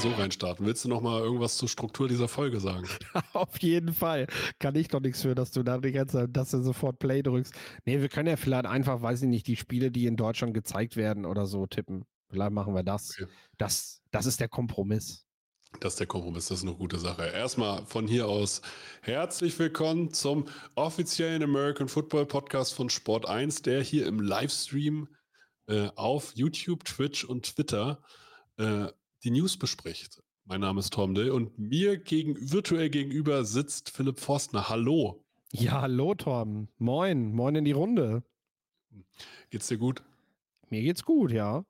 so reinstarten. Willst du noch mal irgendwas zur Struktur dieser Folge sagen? Auf jeden Fall. Kann ich doch nichts für, dass du da die ganze Zeit, dass du sofort Play drückst. Nee, wir können ja vielleicht einfach, weiß ich nicht, die Spiele, die in Deutschland gezeigt werden oder so tippen. Vielleicht machen wir das. Okay. Das, das ist der Kompromiss. Das ist der Kompromiss, das ist eine gute Sache. Erstmal von hier aus herzlich willkommen zum offiziellen American Football Podcast von Sport 1, der hier im Livestream äh, auf YouTube, Twitch und Twitter äh, die News bespricht. Mein Name ist Tom Dill und mir gegen, virtuell gegenüber sitzt Philipp Forstner. Hallo. Ja, hallo Tom. Moin. Moin in die Runde. Geht's dir gut? Mir geht's gut, ja.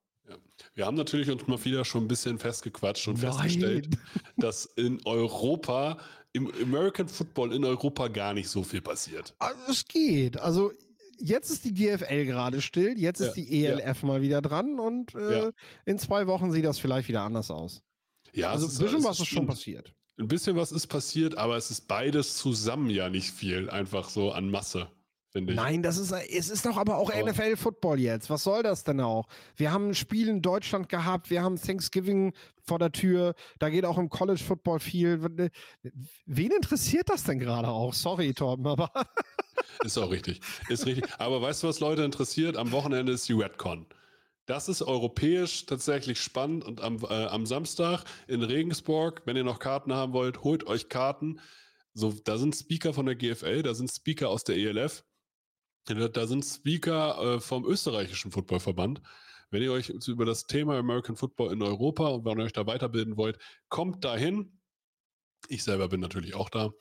Wir haben natürlich uns mal wieder schon ein bisschen festgequatscht und Nein. festgestellt, dass in Europa, im American Football in Europa gar nicht so viel passiert. Also es geht. Also jetzt ist die GFL gerade still, jetzt ist ja, die ELF ja. mal wieder dran und äh, ja. in zwei Wochen sieht das vielleicht wieder anders aus. Ja, also ein bisschen was ist schon passiert. Ein bisschen was ist passiert, aber es ist beides zusammen ja nicht viel, einfach so an Masse finde ich. Nein, das ist, es ist doch aber auch NFL-Football jetzt. Was soll das denn auch? Wir haben ein Spiel in Deutschland gehabt, wir haben Thanksgiving vor der Tür, da geht auch im College-Football viel. Wen interessiert das denn gerade auch? Sorry, Torben, aber. ist auch richtig. Ist richtig. Aber weißt du, was Leute interessiert? Am Wochenende ist die Redcon. Das ist europäisch tatsächlich spannend und am, äh, am Samstag in Regensburg, wenn ihr noch Karten haben wollt, holt euch Karten. So, da sind Speaker von der GFL, da sind Speaker aus der ELF. Da sind Speaker äh, vom österreichischen Footballverband. Wenn ihr euch über das Thema American Football in Europa und wenn ihr euch da weiterbilden wollt, kommt dahin. Ich selber bin natürlich auch da.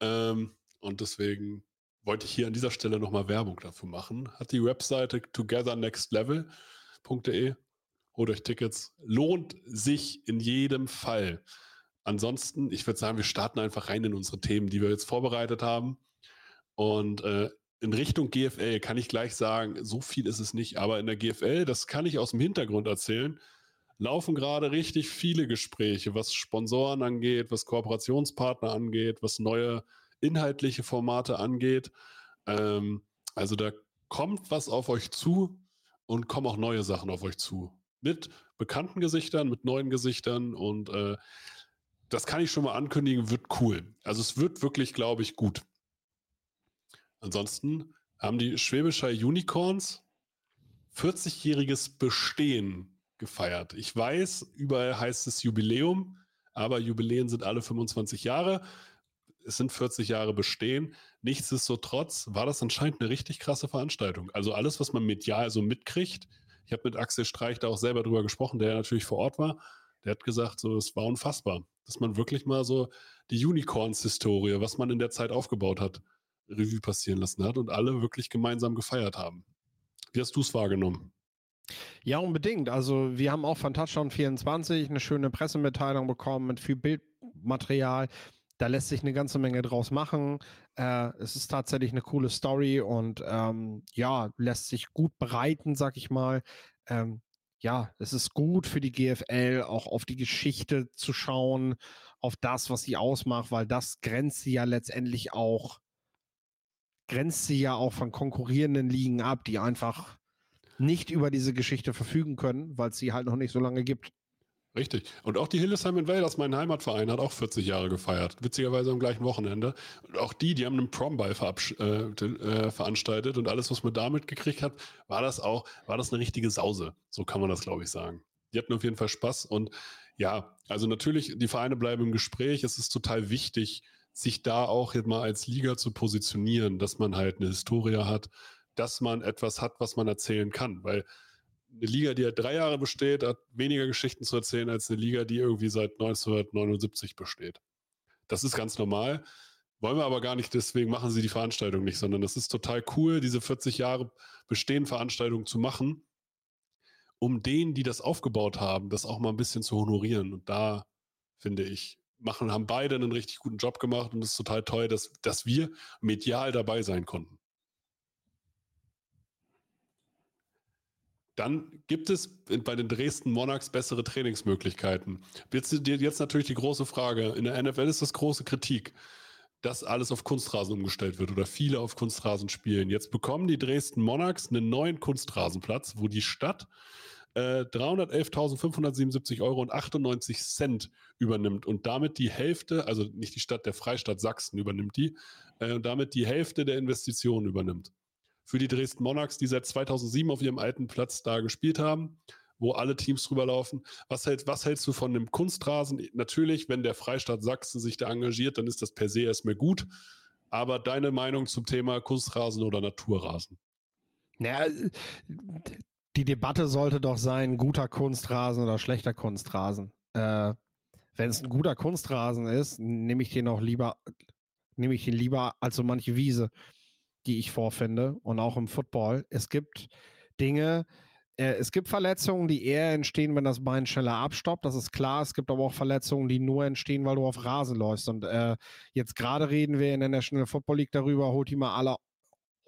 Ähm, und deswegen wollte ich hier an dieser Stelle nochmal Werbung dafür machen. Hat die Webseite togethernextlevel.de. Holt euch Tickets. Lohnt sich in jedem Fall. Ansonsten, ich würde sagen, wir starten einfach rein in unsere Themen, die wir jetzt vorbereitet haben. Und äh, in Richtung GFL kann ich gleich sagen, so viel ist es nicht, aber in der GFL, das kann ich aus dem Hintergrund erzählen, laufen gerade richtig viele Gespräche, was Sponsoren angeht, was Kooperationspartner angeht, was neue inhaltliche Formate angeht. Ähm, also da kommt was auf euch zu und kommen auch neue Sachen auf euch zu. Mit bekannten Gesichtern, mit neuen Gesichtern und äh, das kann ich schon mal ankündigen, wird cool. Also es wird wirklich, glaube ich, gut. Ansonsten haben die Schwäbischer Unicorns 40-jähriges Bestehen gefeiert. Ich weiß, überall heißt es Jubiläum, aber Jubiläen sind alle 25 Jahre. Es sind 40 Jahre Bestehen. Nichtsdestotrotz war das anscheinend eine richtig krasse Veranstaltung. Also alles, was man medial so mitkriegt. Ich habe mit Axel Streich da auch selber drüber gesprochen, der natürlich vor Ort war. Der hat gesagt, so, es war unfassbar, dass man wirklich mal so die Unicorns-Historie, was man in der Zeit aufgebaut hat, Revue passieren lassen hat und alle wirklich gemeinsam gefeiert haben. Wie hast du es wahrgenommen? Ja, unbedingt. Also wir haben auch von Touchdown 24 eine schöne Pressemitteilung bekommen mit viel Bildmaterial. Da lässt sich eine ganze Menge draus machen. Äh, es ist tatsächlich eine coole Story und ähm, ja, lässt sich gut bereiten, sag ich mal. Ähm, ja, es ist gut für die GFL, auch auf die Geschichte zu schauen, auf das, was sie ausmacht, weil das grenzt sie ja letztendlich auch grenzt sie ja auch von konkurrierenden Ligen ab, die einfach nicht über diese Geschichte verfügen können, weil es sie halt noch nicht so lange gibt. Richtig. Und auch die Hillesheim Invaders, mein Heimatverein, hat auch 40 Jahre gefeiert. Witzigerweise am gleichen Wochenende. Und auch die, die haben einen Promball äh, äh, veranstaltet und alles, was man damit gekriegt hat, war das auch, war das eine richtige Sause. So kann man das, glaube ich, sagen. Die hatten auf jeden Fall Spaß und ja, also natürlich, die Vereine bleiben im Gespräch. Es ist total wichtig, sich da auch jetzt mal als Liga zu positionieren, dass man halt eine Historie hat, dass man etwas hat, was man erzählen kann. Weil eine Liga, die ja drei Jahre besteht, hat weniger Geschichten zu erzählen als eine Liga, die irgendwie seit 1979 besteht. Das ist ganz normal. Wollen wir aber gar nicht, deswegen machen sie die Veranstaltung nicht, sondern das ist total cool, diese 40 Jahre bestehen Veranstaltung zu machen, um denen, die das aufgebaut haben, das auch mal ein bisschen zu honorieren. Und da finde ich, machen, haben beide einen richtig guten Job gemacht und es ist total toll, dass, dass wir medial dabei sein konnten. Dann gibt es bei den Dresden Monarchs bessere Trainingsmöglichkeiten. Jetzt, jetzt natürlich die große Frage. In der NFL ist das große Kritik. dass alles auf Kunstrasen umgestellt wird oder viele auf Kunstrasen spielen. Jetzt bekommen die Dresden Monarchs einen neuen Kunstrasenplatz, wo die Stadt äh, 311.577 Euro und 98 Cent übernimmt und damit die Hälfte, also nicht die Stadt, der Freistaat Sachsen übernimmt die, äh, und damit die Hälfte der Investitionen übernimmt. Für die Dresden Monarchs, die seit 2007 auf ihrem alten Platz da gespielt haben, wo alle Teams drüber laufen. Was, hält, was hältst du von dem Kunstrasen? Natürlich, wenn der Freistaat Sachsen sich da engagiert, dann ist das per se erstmal gut. Aber deine Meinung zum Thema Kunstrasen oder Naturrasen? Naja, die Debatte sollte doch sein, guter Kunstrasen oder schlechter Kunstrasen. Äh, wenn es ein guter Kunstrasen ist, nehme ich den auch lieber, nehme ich den lieber als so manche Wiese, die ich vorfinde. Und auch im Football. Es gibt Dinge, äh, es gibt Verletzungen, die eher entstehen, wenn das Bein schneller abstoppt. Das ist klar. Es gibt aber auch Verletzungen, die nur entstehen, weil du auf Rasen läufst. Und äh, jetzt gerade reden wir in der National Football League darüber, holt die mal alle,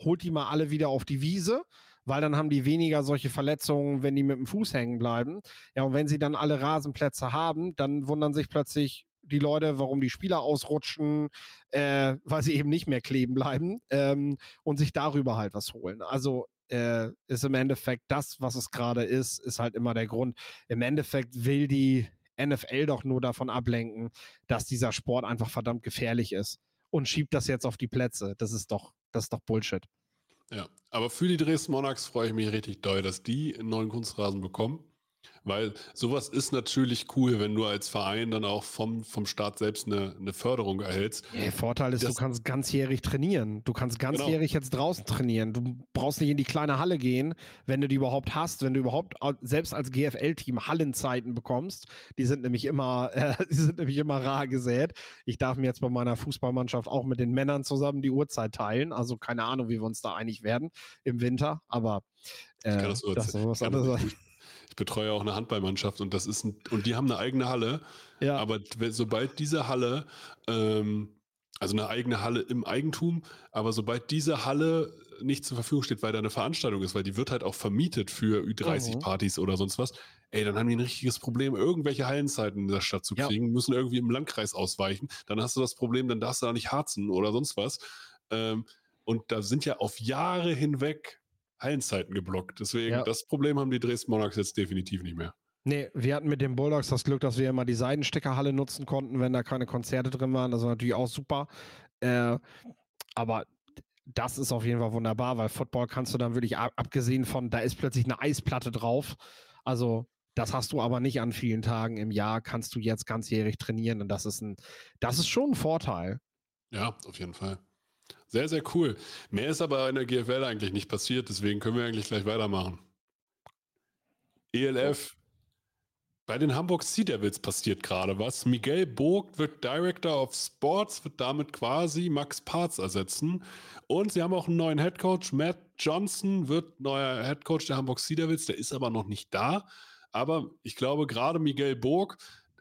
holt die mal alle wieder auf die Wiese weil dann haben die weniger solche Verletzungen, wenn die mit dem Fuß hängen bleiben. Ja, und wenn sie dann alle Rasenplätze haben, dann wundern sich plötzlich die Leute, warum die Spieler ausrutschen, äh, weil sie eben nicht mehr kleben bleiben ähm, und sich darüber halt was holen. Also äh, ist im Endeffekt das, was es gerade ist, ist halt immer der Grund. Im Endeffekt will die NFL doch nur davon ablenken, dass dieser Sport einfach verdammt gefährlich ist und schiebt das jetzt auf die Plätze. Das ist doch, das ist doch Bullshit. Ja, aber für die Dresden Monarchs freue ich mich richtig doll, dass die einen neuen Kunstrasen bekommen. Weil sowas ist natürlich cool, wenn du als Verein dann auch vom, vom Staat selbst eine, eine Förderung erhältst. Der Vorteil ist, das, du kannst ganzjährig trainieren. Du kannst genau. ganzjährig genau. jetzt draußen trainieren. Du brauchst nicht in die kleine Halle gehen, wenn du die überhaupt hast, wenn du überhaupt selbst als GFL-Team Hallenzeiten bekommst. Die sind nämlich immer, äh, die sind nämlich immer rar gesät. Ich darf mir jetzt bei meiner Fußballmannschaft auch mit den Männern zusammen die Uhrzeit teilen. Also keine Ahnung, wie wir uns da einig werden im Winter, aber äh, das, das ist was anderes ich betreue auch eine Handballmannschaft und das ist ein, und die haben eine eigene Halle. Ja. Aber sobald diese Halle, ähm, also eine eigene Halle im Eigentum, aber sobald diese Halle nicht zur Verfügung steht, weil da eine Veranstaltung ist, weil die wird halt auch vermietet für Ü30-Partys mhm. oder sonst was, ey, dann haben die ein richtiges Problem, irgendwelche Hallenzeiten in der Stadt zu kriegen, ja. müssen irgendwie im Landkreis ausweichen. Dann hast du das Problem, dann darfst du da nicht harzen oder sonst was. Ähm, und da sind ja auf Jahre hinweg Hallenzeiten geblockt. Deswegen, ja. das Problem haben die Dresden Monarchs jetzt definitiv nicht mehr. Nee, wir hatten mit den Bulldogs das Glück, dass wir immer die Seidensteckerhalle nutzen konnten, wenn da keine Konzerte drin waren. Das war natürlich auch super. Äh, aber das ist auf jeden Fall wunderbar, weil Football kannst du dann wirklich, abgesehen von, da ist plötzlich eine Eisplatte drauf. Also, das hast du aber nicht an vielen Tagen im Jahr, kannst du jetzt ganzjährig trainieren. Und das ist ein, das ist schon ein Vorteil. Ja, auf jeden Fall. Sehr, sehr cool. Mehr ist aber in der GFL eigentlich nicht passiert, deswegen können wir eigentlich gleich weitermachen. ELF. Bei den Hamburg Sea Devils passiert gerade was. Miguel Burg wird Director of Sports, wird damit quasi Max Parts ersetzen. Und sie haben auch einen neuen Headcoach. Matt Johnson wird neuer Headcoach der Hamburg Sea Devils. Der ist aber noch nicht da. Aber ich glaube, gerade Miguel Burg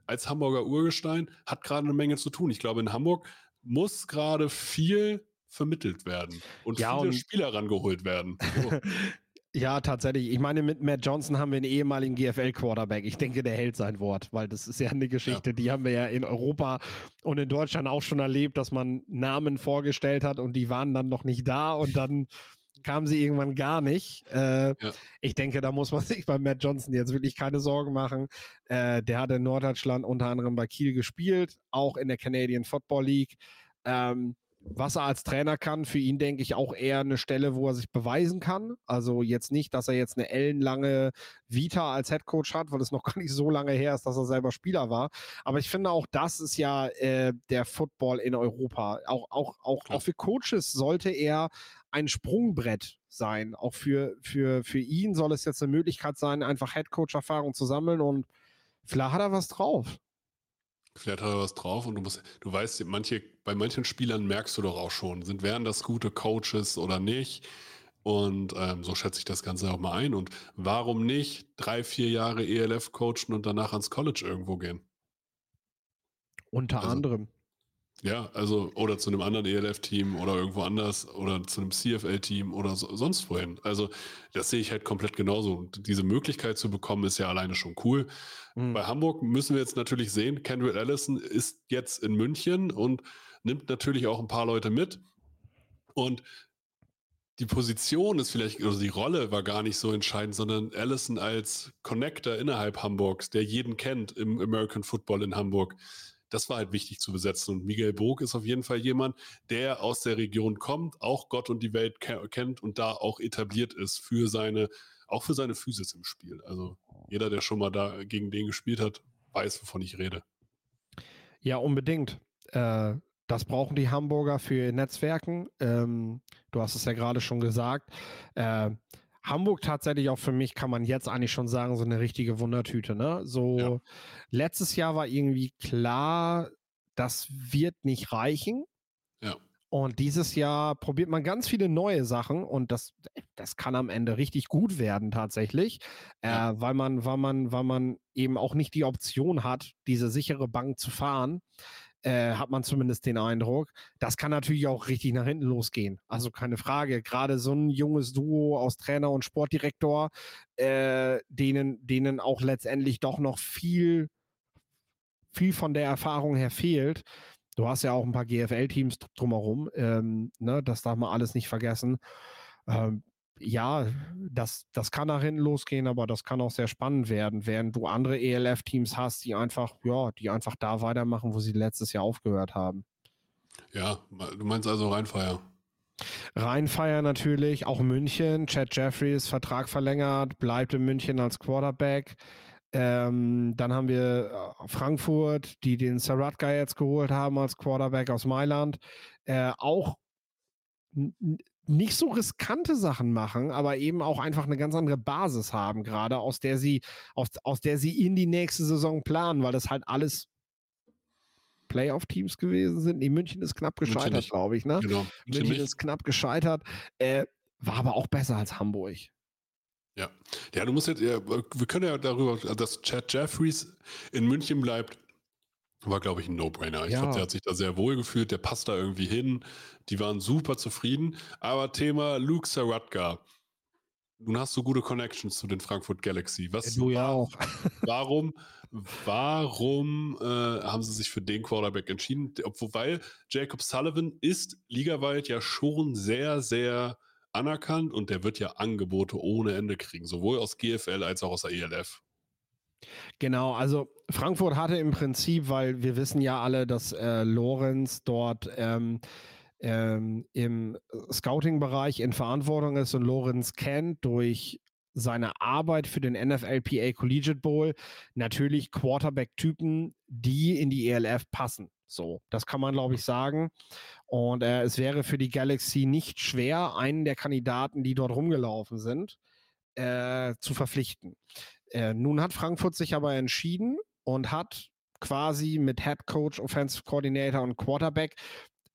als Hamburger Urgestein hat gerade eine Menge zu tun. Ich glaube, in Hamburg muss gerade viel vermittelt werden und ja, viele und Spieler rangeholt werden. So. ja, tatsächlich. Ich meine, mit Matt Johnson haben wir einen ehemaligen GFL-Quarterback. Ich denke, der hält sein Wort, weil das ist ja eine Geschichte, ja. die haben wir ja in Europa und in Deutschland auch schon erlebt, dass man Namen vorgestellt hat und die waren dann noch nicht da und dann kamen sie irgendwann gar nicht. Äh, ja. Ich denke, da muss man sich bei Matt Johnson jetzt wirklich keine Sorgen machen. Äh, der hat in Norddeutschland unter anderem bei Kiel gespielt, auch in der Canadian Football League. Ähm, was er als Trainer kann, für ihn denke ich auch eher eine Stelle, wo er sich beweisen kann. Also jetzt nicht, dass er jetzt eine ellenlange Vita als Headcoach hat, weil es noch gar nicht so lange her ist, dass er selber Spieler war. Aber ich finde auch, das ist ja äh, der Football in Europa. Auch, auch, auch, auch für Coaches sollte er ein Sprungbrett sein. Auch für, für, für ihn soll es jetzt eine Möglichkeit sein, einfach Headcoach-Erfahrung zu sammeln und vielleicht hat er was drauf. Vielleicht hat er was drauf und du musst, du weißt, manche, bei manchen Spielern merkst du doch auch schon, sind wären das gute Coaches oder nicht. Und ähm, so schätze ich das Ganze auch mal ein. Und warum nicht drei, vier Jahre ELF coachen und danach ans College irgendwo gehen? Unter also, anderem. Ja, also oder zu einem anderen ELF-Team oder irgendwo anders oder zu einem CFL-Team oder so, sonst wohin. Also das sehe ich halt komplett genauso. Und diese Möglichkeit zu bekommen, ist ja alleine schon cool. Mhm. Bei Hamburg müssen wir jetzt natürlich sehen, Kendrick Allison ist jetzt in München und nimmt natürlich auch ein paar Leute mit. Und die Position ist vielleicht, also die Rolle war gar nicht so entscheidend, sondern Allison als Connector innerhalb Hamburgs, der jeden kennt im American Football in Hamburg. Das war halt wichtig zu besetzen. Und Miguel Bog ist auf jeden Fall jemand, der aus der Region kommt, auch Gott und die Welt kennt und da auch etabliert ist für seine, auch für seine Physis im Spiel. Also jeder, der schon mal da gegen den gespielt hat, weiß, wovon ich rede. Ja, unbedingt. Äh, das brauchen die Hamburger für Netzwerken. Ähm, du hast es ja gerade schon gesagt. Äh, Hamburg tatsächlich auch für mich kann man jetzt eigentlich schon sagen, so eine richtige Wundertüte. Ne? So ja. letztes Jahr war irgendwie klar, das wird nicht reichen. Ja. Und dieses Jahr probiert man ganz viele neue Sachen und das, das kann am Ende richtig gut werden tatsächlich, ja. äh, weil man, weil man, weil man eben auch nicht die Option hat, diese sichere Bank zu fahren. Äh, hat man zumindest den Eindruck. Das kann natürlich auch richtig nach hinten losgehen. Also keine Frage. Gerade so ein junges Duo aus Trainer und Sportdirektor, äh, denen, denen auch letztendlich doch noch viel, viel von der Erfahrung her fehlt. Du hast ja auch ein paar GFL-Teams drumherum. Ähm, ne, das darf man alles nicht vergessen. Ähm, ja, das, das kann nach hinten losgehen, aber das kann auch sehr spannend werden, während du andere ELF-Teams hast, die einfach, ja, die einfach da weitermachen, wo sie letztes Jahr aufgehört haben. Ja, du meinst also Rheinfeier. Rheinfeier natürlich, auch München. Chad Jeffries, Vertrag verlängert, bleibt in München als Quarterback. Ähm, dann haben wir äh, Frankfurt, die den Saratka jetzt geholt haben als Quarterback aus Mailand. Äh, auch nicht so riskante Sachen machen, aber eben auch einfach eine ganz andere Basis haben, gerade aus der sie, aus, aus der sie in die nächste Saison planen, weil das halt alles Playoff-Teams gewesen sind. Nee, München ist knapp gescheitert, glaube ich. Ne? Genau. München, München ist knapp gescheitert, äh, war aber auch besser als Hamburg. Ja, ja, du musst jetzt, ja, wir können ja darüber, dass Chad Jeffries in München bleibt, war, glaube ich, ein No-Brainer. Ich ja. glaube, der hat sich da sehr wohl gefühlt, der passt da irgendwie hin. Die waren super zufrieden. Aber Thema Luke Saratka. Nun hast du gute Connections zu den Frankfurt Galaxy. Was, du ja auch. warum warum äh, haben sie sich für den Quarterback entschieden? Obwohl Jacob Sullivan ist ligaweit ja schon sehr, sehr anerkannt und der wird ja Angebote ohne Ende kriegen, sowohl aus GFL als auch aus der ELF. Genau, also Frankfurt hatte im Prinzip, weil wir wissen ja alle, dass äh, Lorenz dort ähm, ähm, im Scouting-Bereich in Verantwortung ist und Lorenz kennt durch seine Arbeit für den NFLPA Collegiate Bowl natürlich Quarterback-Typen, die in die ELF passen. So, das kann man, glaube ich, sagen. Und äh, es wäre für die Galaxy nicht schwer, einen der Kandidaten, die dort rumgelaufen sind, äh, zu verpflichten. Äh, nun hat Frankfurt sich aber entschieden und hat quasi mit Head Coach, Offensive Coordinator und Quarterback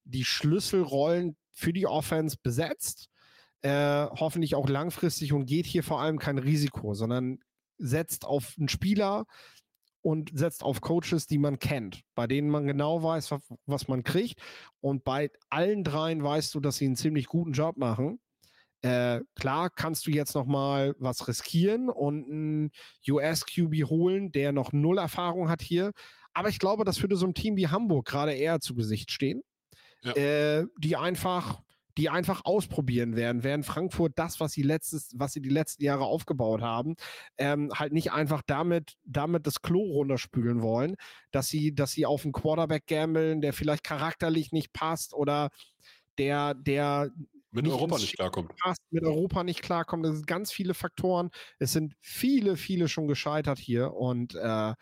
die Schlüsselrollen für die Offense besetzt. Äh, hoffentlich auch langfristig und geht hier vor allem kein Risiko, sondern setzt auf einen Spieler und setzt auf Coaches, die man kennt, bei denen man genau weiß, was, was man kriegt. Und bei allen dreien weißt du, dass sie einen ziemlich guten Job machen. Äh, klar kannst du jetzt noch mal was riskieren und einen US-QB holen, der noch null Erfahrung hat hier. Aber ich glaube, das würde so einem Team wie Hamburg gerade eher zu Gesicht stehen, ja. äh, die einfach die einfach ausprobieren werden, während Frankfurt das, was sie letztes, was sie die letzten Jahre aufgebaut haben, ähm, halt nicht einfach damit, damit das Klo runterspülen wollen, dass sie, dass sie auf einen Quarterback gambeln, der vielleicht charakterlich nicht passt oder der, der mit Europa nicht klarkommt. Mit Europa nicht klarkommt. Das sind ganz viele Faktoren. Es sind viele, viele schon gescheitert hier. Und äh,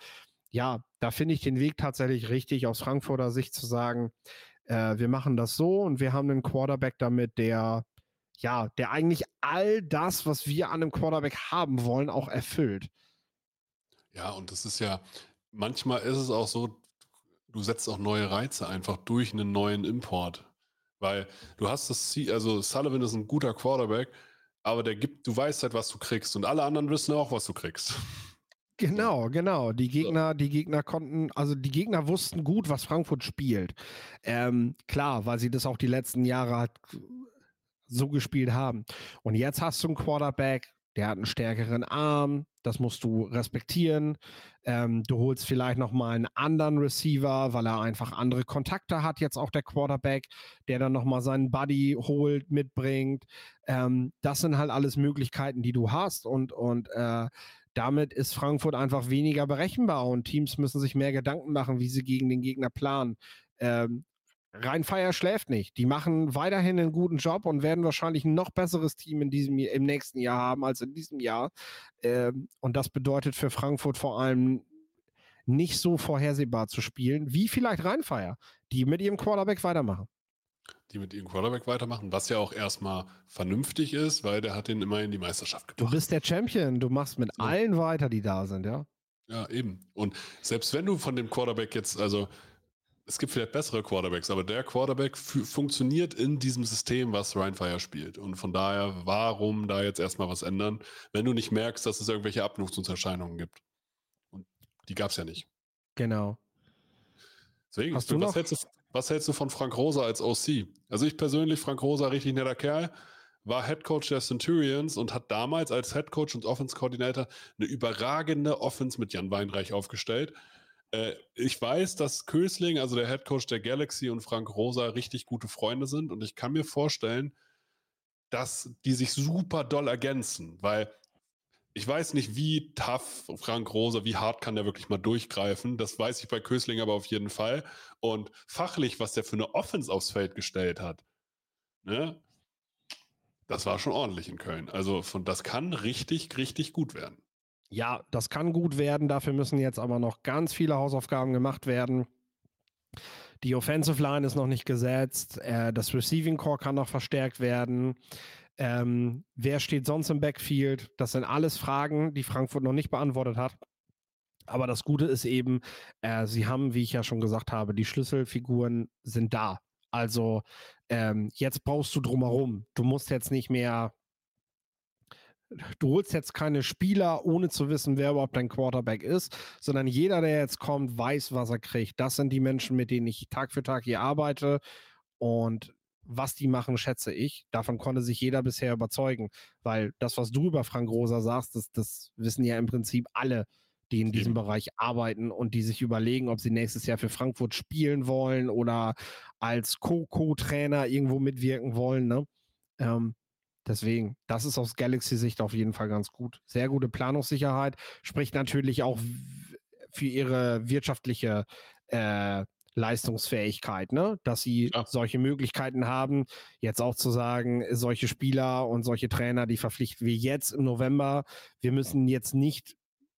ja, da finde ich den Weg tatsächlich richtig, aus Frankfurter Sicht zu sagen, äh, wir machen das so und wir haben einen Quarterback damit, der ja, der eigentlich all das, was wir an einem Quarterback haben wollen, auch erfüllt. Ja, und das ist ja, manchmal ist es auch so, du setzt auch neue Reize einfach durch einen neuen Import. Weil du hast das Ziel, also Sullivan ist ein guter Quarterback, aber der gibt, du weißt halt, was du kriegst. Und alle anderen wissen auch, was du kriegst. Genau, genau. Die Gegner, die Gegner konnten, also die Gegner wussten gut, was Frankfurt spielt. Ähm, klar, weil sie das auch die letzten Jahre halt so gespielt haben. Und jetzt hast du einen Quarterback, der hat einen stärkeren Arm, Das musst du respektieren. Ähm, du holst vielleicht nochmal einen anderen Receiver, weil er einfach andere Kontakte hat, jetzt auch der Quarterback, der dann nochmal seinen Buddy holt, mitbringt. Ähm, das sind halt alles Möglichkeiten, die du hast und, und äh, damit ist Frankfurt einfach weniger berechenbar und Teams müssen sich mehr Gedanken machen, wie sie gegen den Gegner planen. Ähm, Rheinfeier schläft nicht. Die machen weiterhin einen guten Job und werden wahrscheinlich ein noch besseres Team in diesem, im nächsten Jahr haben als in diesem Jahr. Ähm, und das bedeutet für Frankfurt vor allem nicht so vorhersehbar zu spielen, wie vielleicht Rheinfeier, die mit ihrem Quarterback weitermachen. Die mit ihrem Quarterback weitermachen, was ja auch erstmal vernünftig ist, weil der hat den immerhin die Meisterschaft gebracht. Du bist der Champion, du machst mit ja. allen weiter, die da sind, ja. Ja, eben. Und selbst wenn du von dem Quarterback jetzt, also es gibt vielleicht bessere Quarterbacks, aber der Quarterback funktioniert in diesem System, was Ryan Fire spielt. Und von daher, warum da jetzt erstmal was ändern, wenn du nicht merkst, dass es irgendwelche Abnutzungserscheinungen gibt? Und die gab es ja nicht. Genau. Deswegen, Hast du was, hältst du, was hältst du von Frank Rosa als OC? Also ich persönlich, Frank Rosa, richtig netter Kerl, war Head Coach der Centurions und hat damals als Head Coach und Offense Coordinator eine überragende Offense mit Jan Weinreich aufgestellt äh, ich weiß, dass Kösling, also der Head Coach der Galaxy und Frank Rosa richtig gute Freunde sind und ich kann mir vorstellen, dass die sich super doll ergänzen, weil ich weiß nicht, wie tough Frank Rosa, wie hart kann der wirklich mal durchgreifen. Das weiß ich bei Kösling aber auf jeden Fall. Und fachlich, was der für eine Offense aufs Feld gestellt hat, ne, das war schon ordentlich in Köln. Also von das kann richtig, richtig gut werden. Ja, das kann gut werden. Dafür müssen jetzt aber noch ganz viele Hausaufgaben gemacht werden. Die Offensive Line ist noch nicht gesetzt. Äh, das Receiving Core kann noch verstärkt werden. Ähm, wer steht sonst im Backfield? Das sind alles Fragen, die Frankfurt noch nicht beantwortet hat. Aber das Gute ist eben, äh, sie haben, wie ich ja schon gesagt habe, die Schlüsselfiguren sind da. Also ähm, jetzt brauchst du drumherum. Du musst jetzt nicht mehr du holst jetzt keine Spieler, ohne zu wissen, wer überhaupt dein Quarterback ist, sondern jeder, der jetzt kommt, weiß, was er kriegt. Das sind die Menschen, mit denen ich Tag für Tag hier arbeite. Und was die machen, schätze ich. Davon konnte sich jeder bisher überzeugen. Weil das, was du über Frank Rosa sagst, das, das wissen ja im Prinzip alle, die in diesem Bereich arbeiten und die sich überlegen, ob sie nächstes Jahr für Frankfurt spielen wollen oder als Co-Co-Trainer irgendwo mitwirken wollen. Ne? Ähm, Deswegen, das ist aus Galaxy-Sicht auf jeden Fall ganz gut. Sehr gute Planungssicherheit, spricht natürlich auch für ihre wirtschaftliche äh, Leistungsfähigkeit, ne? dass sie ja. solche Möglichkeiten haben, jetzt auch zu sagen, solche Spieler und solche Trainer, die verpflichten wir jetzt im November. Wir müssen jetzt nicht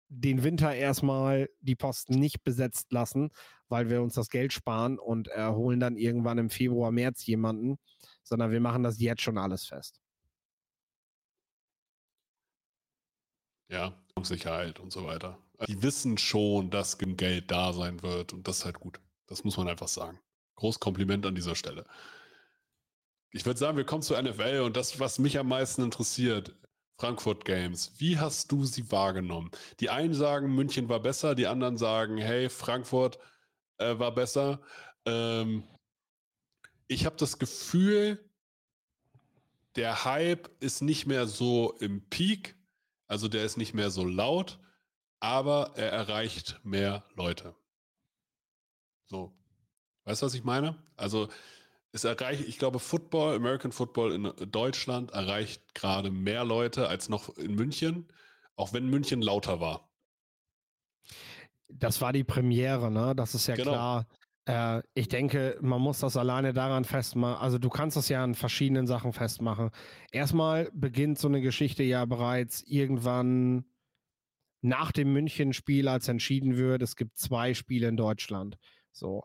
den Winter erstmal die Posten nicht besetzt lassen, weil wir uns das Geld sparen und äh, holen dann irgendwann im Februar, März jemanden, sondern wir machen das jetzt schon alles fest. Ja, Sicherheit und so weiter. Die wissen schon, dass Geld da sein wird und das ist halt gut. Das muss man einfach sagen. Groß Kompliment an dieser Stelle. Ich würde sagen, wir kommen zur NFL und das, was mich am meisten interessiert, Frankfurt Games. Wie hast du sie wahrgenommen? Die einen sagen, München war besser, die anderen sagen, hey, Frankfurt äh, war besser. Ähm, ich habe das Gefühl, der Hype ist nicht mehr so im Peak also der ist nicht mehr so laut, aber er erreicht mehr Leute. So. Weißt du, was ich meine? Also es erreicht, ich glaube, Football, American Football in Deutschland erreicht gerade mehr Leute als noch in München, auch wenn München lauter war. Das war die Premiere, ne? Das ist ja genau. klar. Äh, ich denke, man muss das alleine daran festmachen. Also du kannst das ja an verschiedenen Sachen festmachen. Erstmal beginnt so eine Geschichte ja bereits irgendwann nach dem München-Spiel, als entschieden wird, es gibt zwei Spiele in Deutschland. So.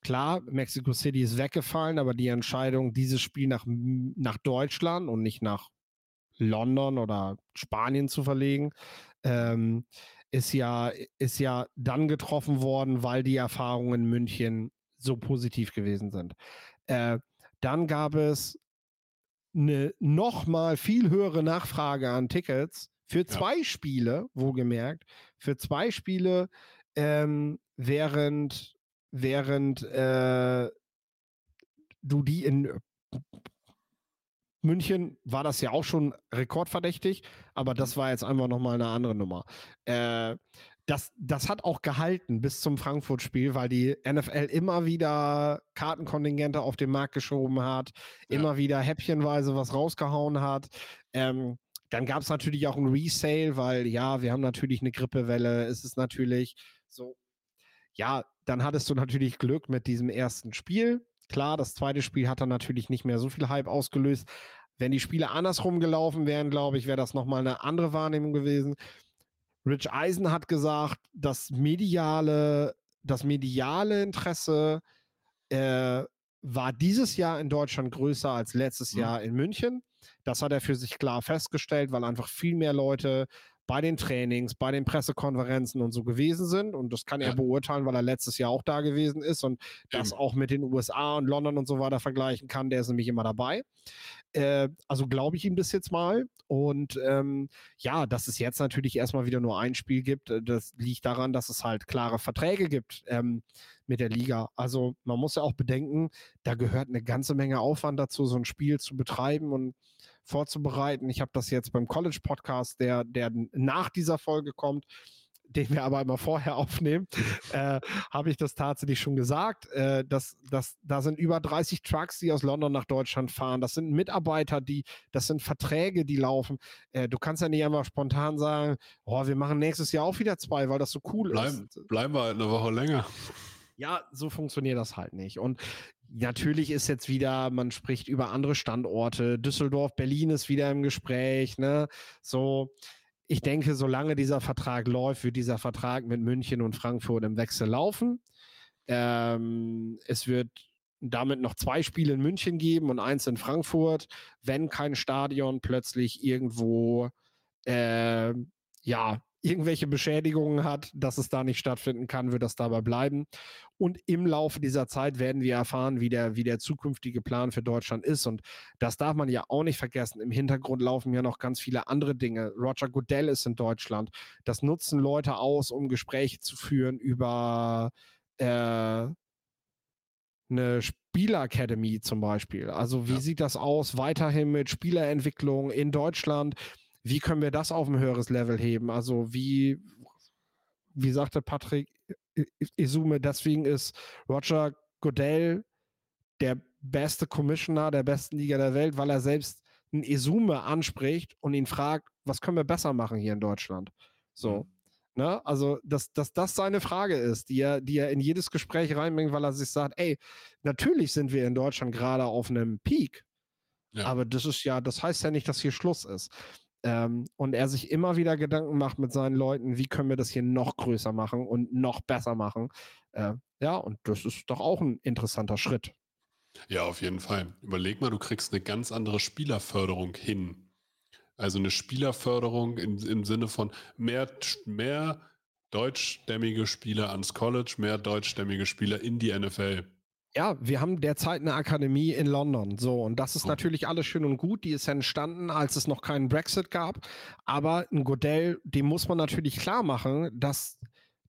Klar, Mexico City ist weggefallen, aber die Entscheidung, dieses Spiel nach, nach Deutschland und nicht nach London oder Spanien zu verlegen, ähm, ist ja, ist ja dann getroffen worden, weil die Erfahrungen in München so positiv gewesen sind. Äh, dann gab es eine nochmal viel höhere Nachfrage an Tickets für zwei ja. Spiele, wohlgemerkt, für zwei Spiele, ähm, während, während äh, du die in München war das ja auch schon rekordverdächtig, aber das war jetzt einfach nochmal eine andere Nummer. Äh, das, das hat auch gehalten bis zum Frankfurt-Spiel, weil die NFL immer wieder Kartenkontingente auf den Markt geschoben hat, ja. immer wieder häppchenweise was rausgehauen hat. Ähm, dann gab es natürlich auch ein Resale, weil ja, wir haben natürlich eine Grippewelle. Es ist natürlich so, ja, dann hattest du natürlich Glück mit diesem ersten Spiel. Klar, das zweite Spiel hat dann natürlich nicht mehr so viel Hype ausgelöst. Wenn die Spiele andersrum gelaufen wären, glaube ich, wäre das nochmal eine andere Wahrnehmung gewesen. Rich Eisen hat gesagt, das mediale, das mediale Interesse äh, war dieses Jahr in Deutschland größer als letztes mhm. Jahr in München. Das hat er für sich klar festgestellt, weil einfach viel mehr Leute bei den Trainings, bei den Pressekonferenzen und so gewesen sind. Und das kann er beurteilen, weil er letztes Jahr auch da gewesen ist und das auch mit den USA und London und so weiter vergleichen kann. Der ist nämlich immer dabei. Äh, also glaube ich ihm das jetzt mal. Und ähm, ja, dass es jetzt natürlich erstmal wieder nur ein Spiel gibt, äh, das liegt daran, dass es halt klare Verträge gibt ähm, mit der Liga. Also man muss ja auch bedenken, da gehört eine ganze Menge Aufwand dazu, so ein Spiel zu betreiben und vorzubereiten. Ich habe das jetzt beim College Podcast, der, der nach dieser Folge kommt, den wir aber immer vorher aufnehmen, äh, habe ich das tatsächlich schon gesagt. Äh, dass, dass, da sind über 30 Trucks, die aus London nach Deutschland fahren. Das sind Mitarbeiter, die, das sind Verträge, die laufen. Äh, du kannst ja nicht einfach spontan sagen, oh, wir machen nächstes Jahr auch wieder zwei, weil das so cool Bleib, ist. Bleiben wir halt eine Woche länger. Ja, so funktioniert das halt nicht. Und natürlich ist jetzt wieder, man spricht über andere Standorte. Düsseldorf, Berlin ist wieder im Gespräch, ne? So, ich denke, solange dieser Vertrag läuft, wird dieser Vertrag mit München und Frankfurt im Wechsel laufen. Ähm, es wird damit noch zwei Spiele in München geben und eins in Frankfurt, wenn kein Stadion plötzlich irgendwo äh, ja irgendwelche Beschädigungen hat, dass es da nicht stattfinden kann, wird das dabei bleiben. Und im Laufe dieser Zeit werden wir erfahren, wie der, wie der zukünftige Plan für Deutschland ist. Und das darf man ja auch nicht vergessen. Im Hintergrund laufen ja noch ganz viele andere Dinge. Roger Goodell ist in Deutschland. Das nutzen Leute aus, um Gespräche zu führen über äh, eine Spieleracademy zum Beispiel. Also wie ja. sieht das aus weiterhin mit Spielerentwicklung in Deutschland? Wie können wir das auf ein höheres Level heben? Also wie, wie sagte Patrick Isume, deswegen ist Roger Goodell der beste Commissioner der besten Liga der Welt, weil er selbst einen Isume anspricht und ihn fragt, was können wir besser machen hier in Deutschland? So. Mhm. Ne? Also, dass, dass das seine Frage ist, die er, die er in jedes Gespräch reinbringt, weil er sich sagt, ey, natürlich sind wir in Deutschland gerade auf einem Peak. Ja. Aber das ist ja, das heißt ja nicht, dass hier Schluss ist. Ähm, und er sich immer wieder Gedanken macht mit seinen Leuten, wie können wir das hier noch größer machen und noch besser machen. Äh, ja, und das ist doch auch ein interessanter Schritt. Ja, auf jeden Fall. Überleg mal, du kriegst eine ganz andere Spielerförderung hin. Also eine Spielerförderung im, im Sinne von mehr, mehr deutschstämmige Spieler ans College, mehr deutschstämmige Spieler in die NFL. Ja, wir haben derzeit eine Akademie in London. So, und das ist oh. natürlich alles schön und gut. Die ist entstanden, als es noch keinen Brexit gab. Aber ein Godell, dem muss man natürlich klar machen, dass,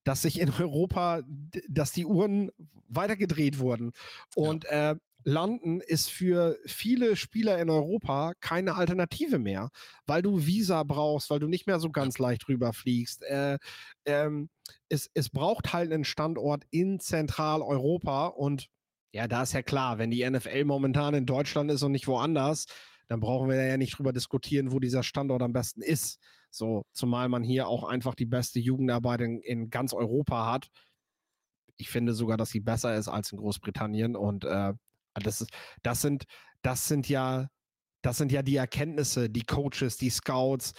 dass sich in Europa, dass die Uhren weitergedreht wurden. Und ja. äh, London ist für viele Spieler in Europa keine Alternative mehr, weil du Visa brauchst, weil du nicht mehr so ganz leicht rüberfliegst. Äh, ähm, es, es braucht halt einen Standort in Zentraleuropa und ja, da ist ja klar, wenn die NFL momentan in Deutschland ist und nicht woanders, dann brauchen wir ja nicht drüber diskutieren, wo dieser Standort am besten ist. So, zumal man hier auch einfach die beste Jugendarbeit in, in ganz Europa hat. Ich finde sogar, dass sie besser ist als in Großbritannien. Und äh, das ist, das sind, das sind ja, das sind ja die Erkenntnisse, die Coaches, die Scouts,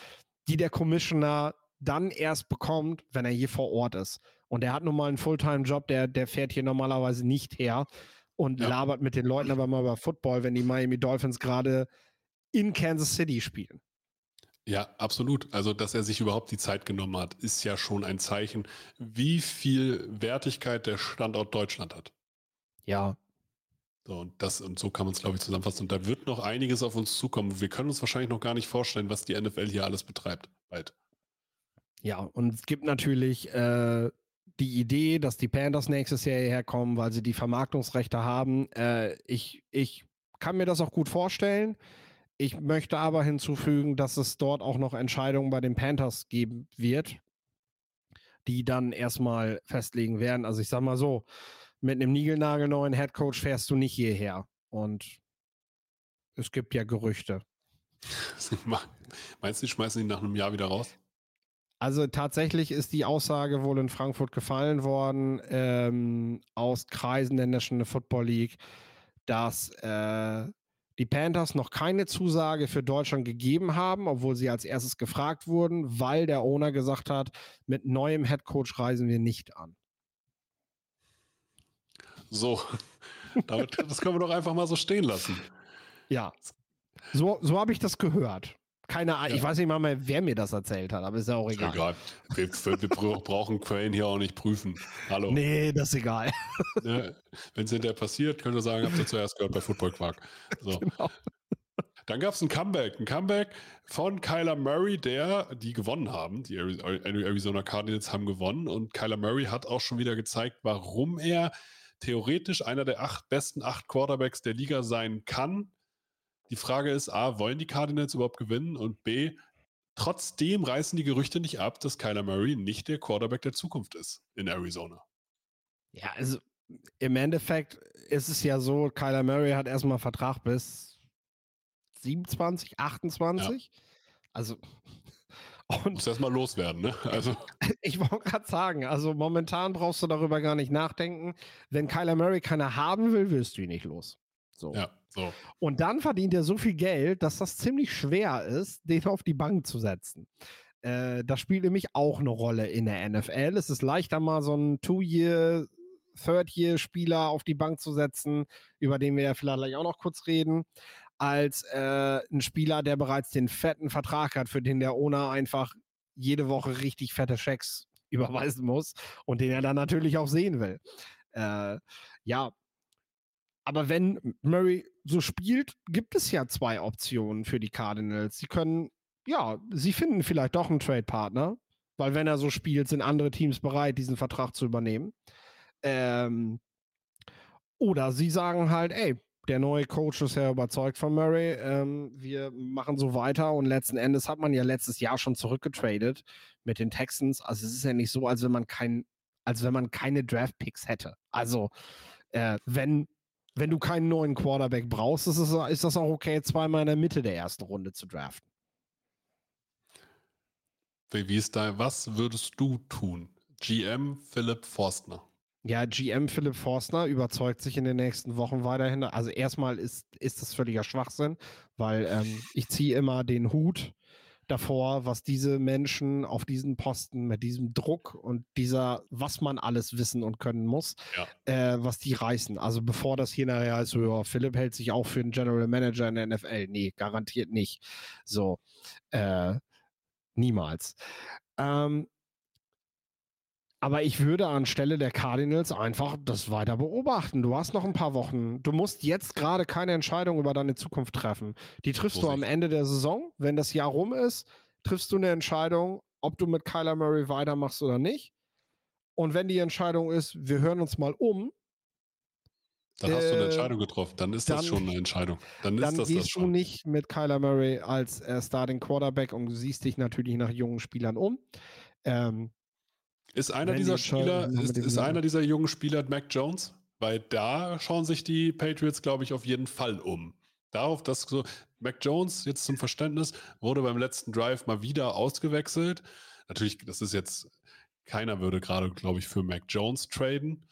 die der Commissioner dann erst bekommt, wenn er hier vor Ort ist. Und er hat nun mal einen Fulltime-Job, der, der fährt hier normalerweise nicht her und ja. labert mit den Leuten aber mal über Football, wenn die Miami Dolphins gerade in Kansas City spielen. Ja, absolut. Also, dass er sich überhaupt die Zeit genommen hat, ist ja schon ein Zeichen, wie viel Wertigkeit der Standort Deutschland hat. Ja. So, und das, und so kann man es, glaube ich, zusammenfassen. Und da wird noch einiges auf uns zukommen. Wir können uns wahrscheinlich noch gar nicht vorstellen, was die NFL hier alles betreibt. Bald. Ja, und es gibt natürlich äh, die Idee, dass die Panthers nächstes Jahr hierher kommen, weil sie die Vermarktungsrechte haben. Äh, ich, ich kann mir das auch gut vorstellen. Ich möchte aber hinzufügen, dass es dort auch noch Entscheidungen bei den Panthers geben wird, die dann erstmal festlegen werden. Also ich sag mal so, mit einem niegelnagelneuen Headcoach fährst du nicht hierher. Und es gibt ja Gerüchte. Meinst du, die schmeißen ihn nach einem Jahr wieder raus? Also tatsächlich ist die Aussage wohl in Frankfurt gefallen worden ähm, aus Kreisen der National Football League, dass äh, die Panthers noch keine Zusage für Deutschland gegeben haben, obwohl sie als erstes gefragt wurden, weil der Owner gesagt hat, mit neuem Headcoach reisen wir nicht an. So, damit, das können wir doch einfach mal so stehen lassen. Ja, so, so habe ich das gehört. Keine Ahnung, ja. ich weiß nicht mal mehr, wer mir das erzählt hat, aber ist ja auch egal. egal. Wir, wir, brauchen Quellen hier auch nicht prüfen. Hallo. Nee, das ist egal. Ne? Wenn es hinterher passiert, könnt ihr sagen, habt ihr zuerst gehört bei Football Quark. So. Genau. Dann gab es ein Comeback, ein Comeback von Kyler Murray, der die gewonnen haben. Die Arizona Cardinals haben gewonnen und Kyler Murray hat auch schon wieder gezeigt, warum er theoretisch einer der acht besten acht Quarterbacks der Liga sein kann die Frage ist, A, wollen die Cardinals überhaupt gewinnen? Und B, trotzdem reißen die Gerüchte nicht ab, dass Kyler Murray nicht der Quarterback der Zukunft ist in Arizona. Ja, also im Endeffekt ist es ja so, Kyler Murray hat erstmal Vertrag bis 27, 28. Ja. Also und Muss erstmal loswerden, ne? Also. Ich wollte gerade sagen, also momentan brauchst du darüber gar nicht nachdenken. Wenn Kyler Murray keiner haben will, wirst du ihn nicht los. So. Ja. So. Und dann verdient er so viel Geld, dass das ziemlich schwer ist, den auf die Bank zu setzen. Äh, das spielt nämlich auch eine Rolle in der NFL. Es ist leichter, mal so einen Two-Year, Third-Year-Spieler auf die Bank zu setzen, über den wir ja vielleicht auch noch kurz reden, als äh, ein Spieler, der bereits den fetten Vertrag hat, für den der Owner einfach jede Woche richtig fette Schecks überweisen muss und den er dann natürlich auch sehen will. Äh, ja, aber wenn Murray so spielt, gibt es ja zwei Optionen für die Cardinals. Sie können, ja, sie finden vielleicht doch einen Trade-Partner, weil wenn er so spielt, sind andere Teams bereit, diesen Vertrag zu übernehmen. Ähm, oder sie sagen halt, ey, der neue Coach ist ja überzeugt von Murray. Ähm, wir machen so weiter und letzten Endes hat man ja letztes Jahr schon zurückgetradet mit den Texans. Also es ist ja nicht so, als wenn man kein, als wenn man keine Draft Picks hätte. Also äh, wenn wenn du keinen neuen Quarterback brauchst, ist, es, ist das auch okay, zweimal in der Mitte der ersten Runde zu draften. Wie ist da, was würdest du tun? GM Philipp Forstner. Ja, GM Philipp Forstner überzeugt sich in den nächsten Wochen weiterhin. Also erstmal ist, ist das völliger Schwachsinn, weil ähm, ich ziehe immer den Hut davor, was diese Menschen auf diesen Posten mit diesem Druck und dieser, was man alles wissen und können muss, ja. äh, was die reißen. Also bevor das hier nachher heißt, so, ja, Philipp hält sich auch für einen General Manager in der NFL. Nee, garantiert nicht. So, äh, niemals. Ähm, aber ich würde anstelle der Cardinals einfach das weiter beobachten. Du hast noch ein paar Wochen. Du musst jetzt gerade keine Entscheidung über deine Zukunft treffen. Die triffst Muss du am Ende der Saison. Wenn das Jahr rum ist, triffst du eine Entscheidung, ob du mit Kyler Murray weitermachst oder nicht. Und wenn die Entscheidung ist, wir hören uns mal um. Dann äh, hast du eine äh, Entscheidung getroffen. Dann ist dann, das schon eine Entscheidung. Dann, dann das gehst das du nicht mit Kyler Murray als äh, Starting Quarterback und siehst dich natürlich nach jungen Spielern um. Ähm, ist einer dieser Spieler, ist, ist einer dieser jungen Spieler Mac Jones? Weil da schauen sich die Patriots, glaube ich, auf jeden Fall um. Darauf, dass so, Mac Jones, jetzt zum Verständnis, wurde beim letzten Drive mal wieder ausgewechselt. Natürlich, das ist jetzt, keiner würde gerade, glaube ich, für Mac Jones traden.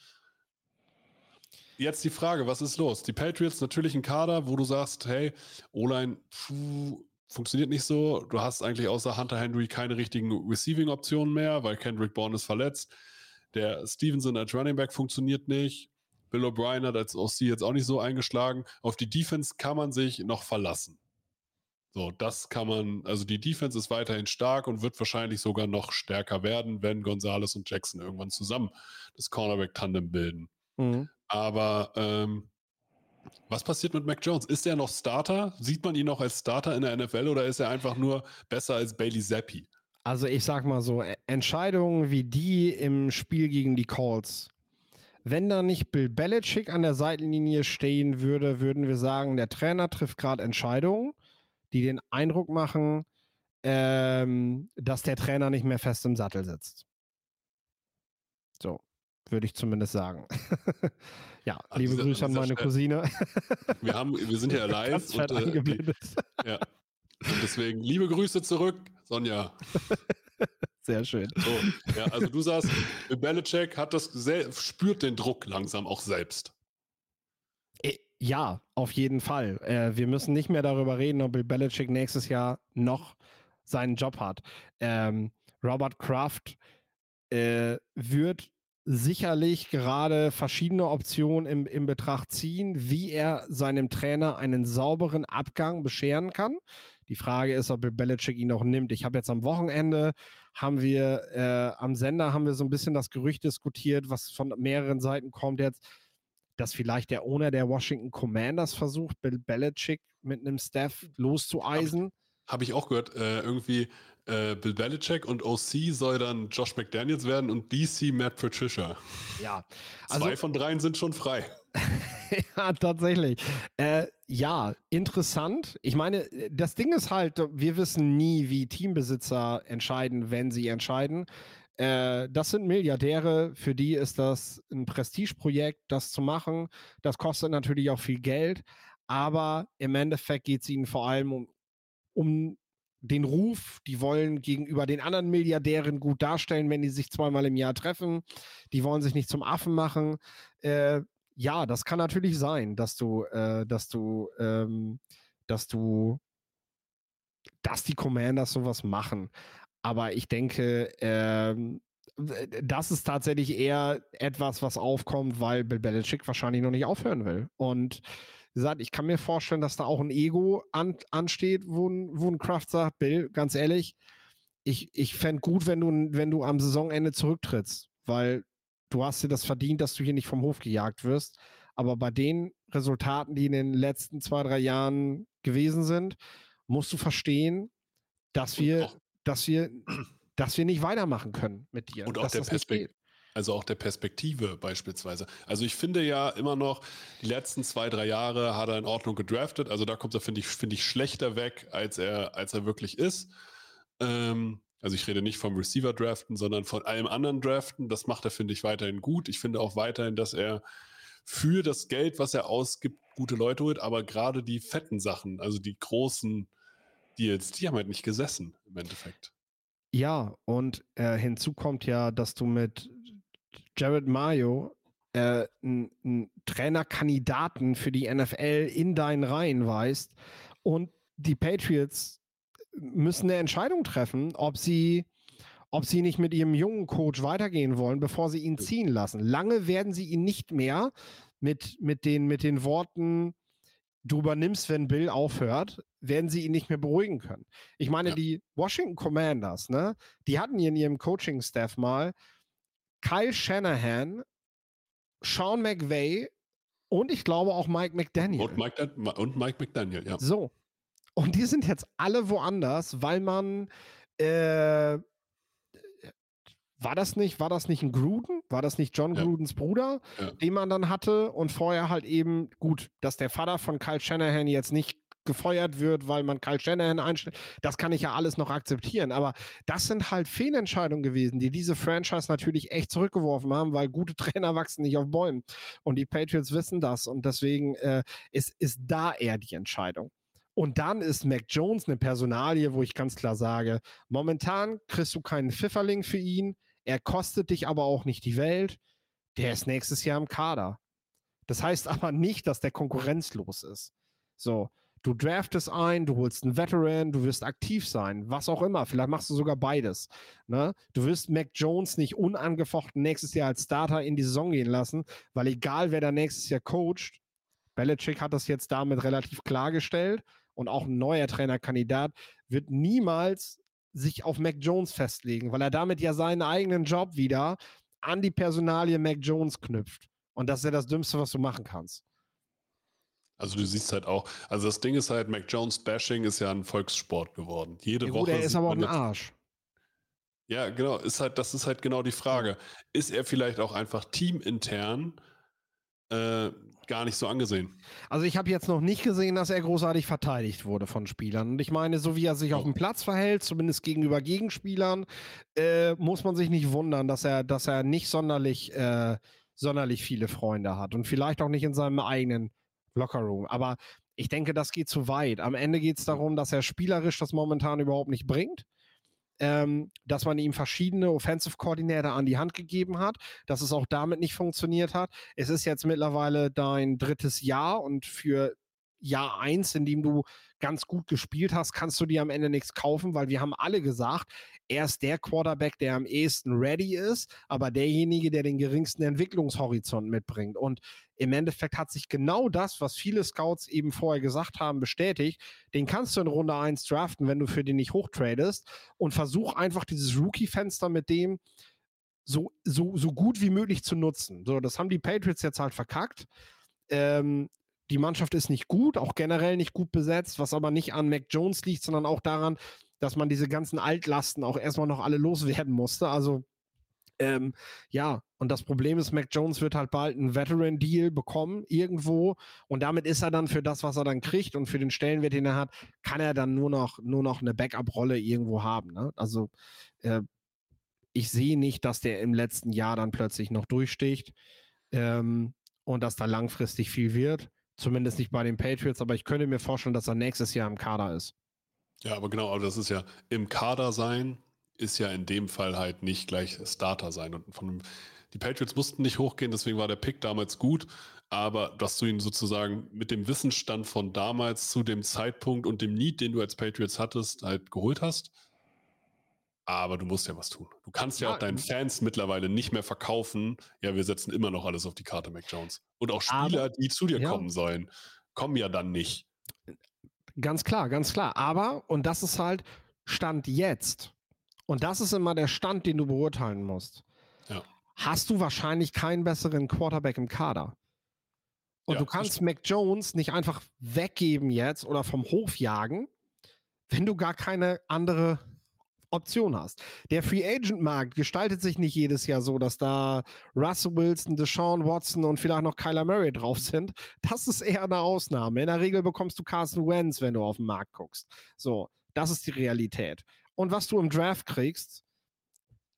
Jetzt die Frage, was ist los? Die Patriots natürlich ein Kader, wo du sagst, hey, O-Line, funktioniert nicht so. Du hast eigentlich außer Hunter Henry keine richtigen Receiving-Optionen mehr, weil Kendrick Bourne ist verletzt. Der Stevenson als Running Back funktioniert nicht. Bill O'Brien hat als OC jetzt auch nicht so eingeschlagen. Auf die Defense kann man sich noch verlassen. So, das kann man, also die Defense ist weiterhin stark und wird wahrscheinlich sogar noch stärker werden, wenn Gonzalez und Jackson irgendwann zusammen das Cornerback-Tandem bilden. Mhm. Aber ähm, was passiert mit Mac Jones? Ist er noch Starter? Sieht man ihn noch als Starter in der NFL oder ist er einfach nur besser als Bailey Zappi? Also ich sag mal so, e, Entscheidungen wie die im Spiel gegen die Colts. Wenn da nicht Bill Belichick an der Seitenlinie stehen würde, würden wir sagen, der Trainer trifft gerade Entscheidungen, die den Eindruck machen, ähm, dass der Trainer nicht mehr fest im Sattel sitzt. So, würde ich zumindest sagen. ja, an liebe dieser, Grüße an, an meine Stelle. Cousine. wir, haben, wir sind ja live. und, äh, ja. Und deswegen liebe Grüße zurück, Sonja. Sehr schön. So, ja, also du sagst, Belichick hat das spürt den Druck langsam auch selbst. Äh, ja, auf jeden Fall. Äh, wir müssen nicht mehr darüber reden, ob Bill Belichick nächstes Jahr noch seinen Job hat. Ähm, Robert Kraft äh, wird sicherlich gerade verschiedene Optionen im, im Betracht ziehen, wie er seinem Trainer einen sauberen Abgang bescheren kann. Die Frage ist, ob Bill Belichick ihn auch nimmt. Ich habe jetzt am Wochenende haben wir äh, am Sender haben wir so ein bisschen das Gerücht diskutiert, was von mehreren Seiten kommt jetzt, dass vielleicht der Owner der Washington Commanders versucht, Bill Belichick mit einem Staff loszueisen. Habe hab ich auch gehört, äh, irgendwie äh, Bill Belichick und OC soll dann Josh McDaniels werden und DC Matt Patricia. Ja. Also, Zwei von dreien sind schon frei. ja, tatsächlich. Äh, ja, interessant. Ich meine, das Ding ist halt, wir wissen nie, wie Teambesitzer entscheiden, wenn sie entscheiden. Äh, das sind Milliardäre, für die ist das ein Prestigeprojekt, das zu machen. Das kostet natürlich auch viel Geld, aber im Endeffekt geht es ihnen vor allem um, um den Ruf, die wollen gegenüber den anderen Milliardären gut darstellen, wenn die sich zweimal im Jahr treffen. Die wollen sich nicht zum Affen machen. Äh, ja, das kann natürlich sein, dass du, äh, dass du, ähm, dass du, dass die Commanders sowas machen. Aber ich denke, ähm, das ist tatsächlich eher etwas, was aufkommt, weil Bill Belichick wahrscheinlich noch nicht aufhören will. Und gesagt, ich kann mir vorstellen, dass da auch ein Ego an, ansteht, wo ein, wo ein Kraft sagt, Bill, ganz ehrlich, ich, ich fände gut, wenn du, wenn du am Saisonende zurücktrittst, weil du hast dir das verdient, dass du hier nicht vom Hof gejagt wirst. Aber bei den Resultaten, die in den letzten zwei, drei Jahren gewesen sind, musst du verstehen, dass wir, dass wir, dass wir nicht weitermachen können mit dir. Und auch der Perspektive. Also auch der Perspektive beispielsweise. Also ich finde ja immer noch, die letzten zwei, drei Jahre hat er in Ordnung gedraftet. Also da kommt er, finde ich, finde ich, schlechter weg, als er, als er wirklich ist. Ähm, also ich rede nicht vom Receiver-Draften, sondern von allem anderen Draften. Das macht er, finde ich, weiterhin gut. Ich finde auch weiterhin, dass er für das Geld, was er ausgibt, gute Leute holt, aber gerade die fetten Sachen, also die großen Deals, die haben halt nicht gesessen im Endeffekt. Ja, und äh, hinzu kommt ja, dass du mit Jared Mayo äh, einen Trainerkandidaten für die NFL in deinen Reihen weißt und die Patriots müssen eine Entscheidung treffen, ob sie, ob sie nicht mit ihrem jungen Coach weitergehen wollen, bevor sie ihn ziehen lassen. Lange werden sie ihn nicht mehr mit, mit, den, mit den Worten, du übernimmst, wenn Bill aufhört, werden sie ihn nicht mehr beruhigen können. Ich meine, ja. die Washington Commanders, ne, die hatten in ihrem Coaching-Staff mal Kyle Shanahan, Sean McVay und ich glaube auch Mike McDaniel. Und Mike, und Mike McDaniel, ja. So. Und die sind jetzt alle woanders, weil man äh, war das nicht, war das nicht ein Gruden? War das nicht John ja. Grudens Bruder, ja. den man dann hatte? Und vorher halt eben, gut, dass der Vater von Kyle Shanahan jetzt nicht gefeuert wird, weil man Kyle Shanahan einstellt. Das kann ich ja alles noch akzeptieren. Aber das sind halt Fehlentscheidungen gewesen, die diese Franchise natürlich echt zurückgeworfen haben, weil gute Trainer wachsen nicht auf Bäumen. Und die Patriots wissen das. Und deswegen äh, ist, ist da eher die Entscheidung. Und dann ist Mac Jones eine Personalie, wo ich ganz klar sage, momentan kriegst du keinen Pfifferling für ihn. Er kostet dich aber auch nicht die Welt. Der ist nächstes Jahr im Kader. Das heißt aber nicht, dass der konkurrenzlos ist. So, Du draftest ein, du holst einen Veteran, du wirst aktiv sein, was auch immer. Vielleicht machst du sogar beides. Ne? Du wirst Mac Jones nicht unangefochten nächstes Jahr als Starter in die Saison gehen lassen, weil egal wer da nächstes Jahr coacht, Belichick hat das jetzt damit relativ klargestellt und auch ein neuer Trainerkandidat wird niemals sich auf Mac Jones festlegen, weil er damit ja seinen eigenen Job wieder an die Personalie Mac Jones knüpft. Und das ist ja das Dümmste, was du machen kannst. Also du siehst halt auch, also das Ding ist halt, Mac Jones Bashing ist ja ein Volkssport geworden. Jede ja, gut, Woche. Er ist aber auch ein Arsch. Ja, genau, ist halt, das ist halt genau die Frage. Ist er vielleicht auch einfach teamintern äh, gar nicht so angesehen. Also ich habe jetzt noch nicht gesehen, dass er großartig verteidigt wurde von Spielern. Und ich meine, so wie er sich oh. auf dem Platz verhält, zumindest gegenüber Gegenspielern, äh, muss man sich nicht wundern, dass er, dass er nicht sonderlich, äh, sonderlich viele Freunde hat und vielleicht auch nicht in seinem eigenen Lockerroom. Aber ich denke, das geht zu weit. Am Ende geht es darum, dass er spielerisch das momentan überhaupt nicht bringt ähm, dass man ihm verschiedene Offensive Koordinator an die Hand gegeben hat, dass es auch damit nicht funktioniert hat. Es ist jetzt mittlerweile dein drittes Jahr und für Jahr eins, in dem du ganz gut gespielt hast, kannst du dir am Ende nichts kaufen, weil wir haben alle gesagt, er ist der Quarterback, der am ehesten ready ist, aber derjenige, der den geringsten Entwicklungshorizont mitbringt. Und im Endeffekt hat sich genau das, was viele Scouts eben vorher gesagt haben, bestätigt. Den kannst du in Runde 1 draften, wenn du für den nicht hochtradest und versuch einfach dieses Rookie-Fenster mit dem so, so, so gut wie möglich zu nutzen. So, das haben die Patriots jetzt halt verkackt. Ähm, die Mannschaft ist nicht gut, auch generell nicht gut besetzt, was aber nicht an Mac Jones liegt, sondern auch daran, dass man diese ganzen Altlasten auch erstmal noch alle loswerden musste. Also ähm, ja, und das Problem ist, Mac Jones wird halt bald einen Veteran-Deal bekommen irgendwo und damit ist er dann für das, was er dann kriegt und für den Stellenwert, den er hat, kann er dann nur noch, nur noch eine Backup-Rolle irgendwo haben. Ne? Also äh, ich sehe nicht, dass der im letzten Jahr dann plötzlich noch durchsticht ähm, und dass da langfristig viel wird. Zumindest nicht bei den Patriots, aber ich könnte mir vorstellen, dass er nächstes Jahr im Kader ist. Ja, aber genau, aber das ist ja im Kader sein, ist ja in dem Fall halt nicht gleich Starter sein. Und von die Patriots mussten nicht hochgehen, deswegen war der Pick damals gut. Aber dass du ihn sozusagen mit dem Wissensstand von damals zu dem Zeitpunkt und dem Need, den du als Patriots hattest, halt geholt hast. Aber du musst ja was tun. Du kannst ja, ja auch deinen Fans mittlerweile nicht mehr verkaufen. Ja, wir setzen immer noch alles auf die Karte, Mac Jones. Und auch Spieler, aber, die zu dir ja. kommen sollen, kommen ja dann nicht. Ganz klar, ganz klar. Aber, und das ist halt Stand jetzt. Und das ist immer der Stand, den du beurteilen musst. Ja. Hast du wahrscheinlich keinen besseren Quarterback im Kader. Und ja, du kannst Mac Jones nicht einfach weggeben jetzt oder vom Hof jagen, wenn du gar keine andere Option hast. Der Free Agent Markt gestaltet sich nicht jedes Jahr so, dass da Russell Wilson, Deshaun Watson und vielleicht noch Kyler Murray drauf sind. Das ist eher eine Ausnahme. In der Regel bekommst du Carson Wentz, wenn du auf den Markt guckst. So, das ist die Realität. Und was du im Draft kriegst,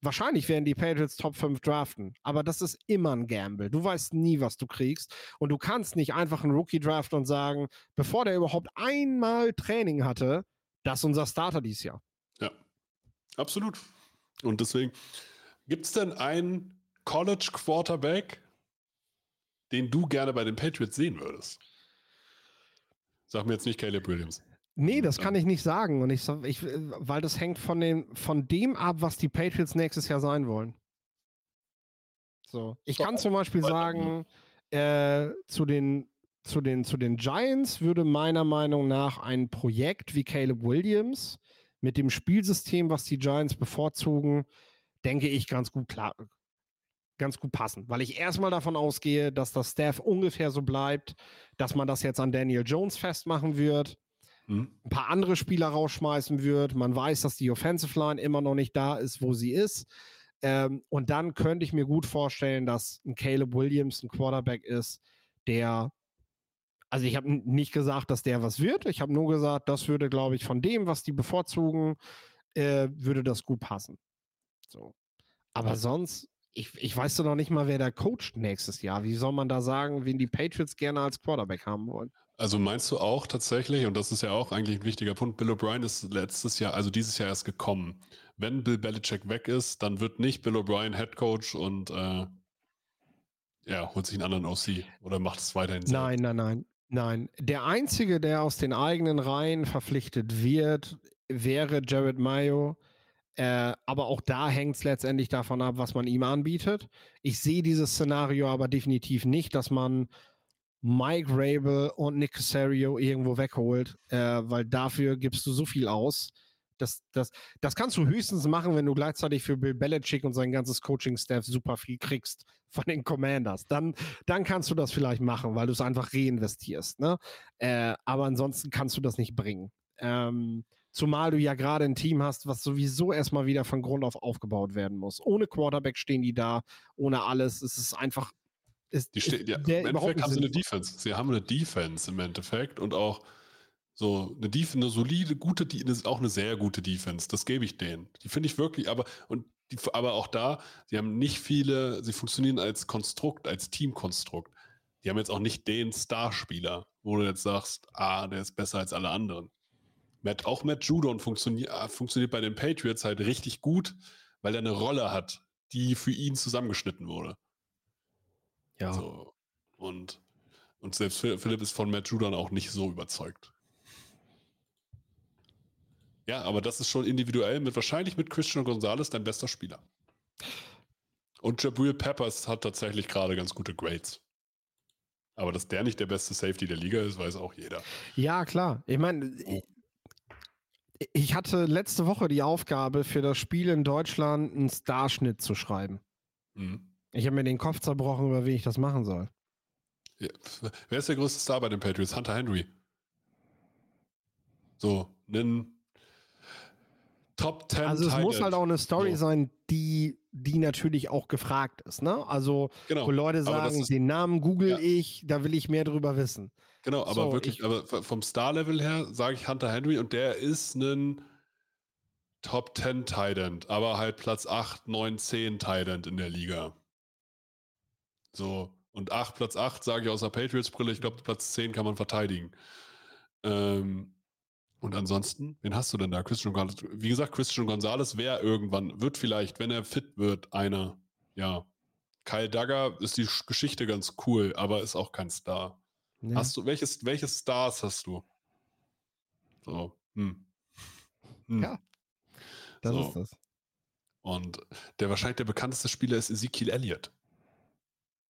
Wahrscheinlich werden die Patriots Top 5 draften, aber das ist immer ein Gamble. Du weißt nie, was du kriegst. Und du kannst nicht einfach einen Rookie draften und sagen, bevor der überhaupt einmal Training hatte, das ist unser Starter dieses Jahr. Ja. Absolut. Und deswegen, gibt es denn einen College Quarterback, den du gerne bei den Patriots sehen würdest? Sag mir jetzt nicht Caleb Williams. Nee, das kann ich nicht sagen. Und ich, ich, weil das hängt von, den, von dem ab, was die Patriots nächstes Jahr sein wollen. So. Ich kann zum Beispiel sagen, äh, zu, den, zu, den, zu den Giants würde meiner Meinung nach ein Projekt wie Caleb Williams mit dem Spielsystem, was die Giants bevorzugen, denke ich, ganz gut klar, ganz gut passen. Weil ich erstmal davon ausgehe, dass das Staff ungefähr so bleibt, dass man das jetzt an Daniel Jones festmachen wird, mhm. ein paar andere Spieler rausschmeißen wird. Man weiß, dass die Offensive Line immer noch nicht da ist, wo sie ist. Ähm, und dann könnte ich mir gut vorstellen, dass ein Caleb Williams ein Quarterback ist, der also ich habe nicht gesagt, dass der was wird. Ich habe nur gesagt, das würde, glaube ich, von dem, was die bevorzugen, äh, würde das gut passen. So. Aber sonst, ich, ich weiß doch noch nicht mal, wer da coacht nächstes Jahr. Wie soll man da sagen, wen die Patriots gerne als Quarterback haben wollen? Also meinst du auch tatsächlich, und das ist ja auch eigentlich ein wichtiger Punkt, Bill O'Brien ist letztes Jahr, also dieses Jahr erst gekommen. Wenn Bill Belichick weg ist, dann wird nicht Bill O'Brien Head Coach und äh, ja, holt sich einen anderen OC oder macht es weiterhin selbst. Nein, nein, nein. Nein, der Einzige, der aus den eigenen Reihen verpflichtet wird, wäre Jared Mayo. Äh, aber auch da hängt es letztendlich davon ab, was man ihm anbietet. Ich sehe dieses Szenario aber definitiv nicht, dass man Mike Rabel und Nick Casario irgendwo wegholt, äh, weil dafür gibst du so viel aus. Das, das, das kannst du höchstens machen, wenn du gleichzeitig für Bill Belichick und sein ganzes Coaching-Staff super viel kriegst von den Commanders. Dann, dann kannst du das vielleicht machen, weil du es einfach reinvestierst. Ne? Äh, aber ansonsten kannst du das nicht bringen. Ähm, zumal du ja gerade ein Team hast, was sowieso erstmal wieder von Grund auf aufgebaut werden muss. Ohne Quarterback stehen die da, ohne alles. Es ist einfach Ist, Die ist ja, Im Endeffekt haben sie eine. Defense. Sie haben eine Defense im Endeffekt und auch so eine, Def eine solide, gute, eine, auch eine sehr gute Defense. Das gebe ich denen. Die finde ich wirklich, aber und die, aber auch da, sie haben nicht viele, sie funktionieren als Konstrukt, als Teamkonstrukt. Die haben jetzt auch nicht den Starspieler, wo du jetzt sagst, ah, der ist besser als alle anderen. Matt, auch Matt Judon funktioniert, funktioniert bei den Patriots halt richtig gut, weil er eine Rolle hat, die für ihn zusammengeschnitten wurde. Ja. So. Und, und selbst Phil- Philipp ist von Matt Judon auch nicht so überzeugt. Ja, aber das ist schon individuell mit wahrscheinlich mit Christian Gonzalez dein bester Spieler. Und Jabril Peppers hat tatsächlich gerade ganz gute Grades. Aber dass der nicht der beste Safety der Liga ist, weiß auch jeder. Ja, klar. Ich meine, ich, ich hatte letzte Woche die Aufgabe, für das Spiel in Deutschland einen Starschnitt zu schreiben. Mhm. Ich habe mir den Kopf zerbrochen, über wie ich das machen soll. Ja. Wer ist der größte Star bei den Patriots? Hunter Henry. So, einen Top 10 Also es muss halt auch eine Story So. sein, die, die natürlich auch gefragt ist. Ne? Also Genau. wo Leute sagen, ist- den Namen google Ja. ich, da will ich mehr drüber wissen. Genau, aber So, wirklich, ich- aber vom Star-Level her sage ich Hunter Henry und der ist ein Top 10 Tight End, aber halt Platz 8, 9, 10 Tight End in der Liga. So, und 8, Platz 8 sage ich aus der Patriots-Brille, ich glaube, Platz 10 kann man verteidigen. Ähm, und ansonsten, wen hast du denn da? Christian Gonzalez. Wie gesagt, Christian Gonzalez wäre irgendwann, wird vielleicht, wenn er fit wird, einer. Ja. Kyle Dagger ist die Sch- Geschichte ganz cool, aber ist auch kein Star. Ja. Hast du, welches, welche Stars hast du? So, hm. Hm. Ja. das so. ist das. Und der wahrscheinlich der bekannteste Spieler ist Ezekiel Elliott.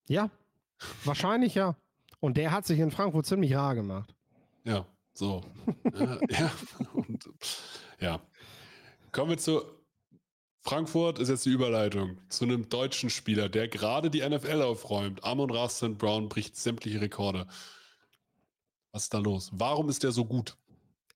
Ja, wahrscheinlich ja. Und der hat sich in Frankfurt ziemlich rar gemacht. Ja, so. ja, ja. Und, ja. Kommen wir zu Frankfurt ist jetzt die Überleitung zu einem deutschen Spieler, der gerade die NFL aufräumt. Amon Ra. Brown bricht sämtliche Rekorde. Was ist da los? Warum ist der so gut?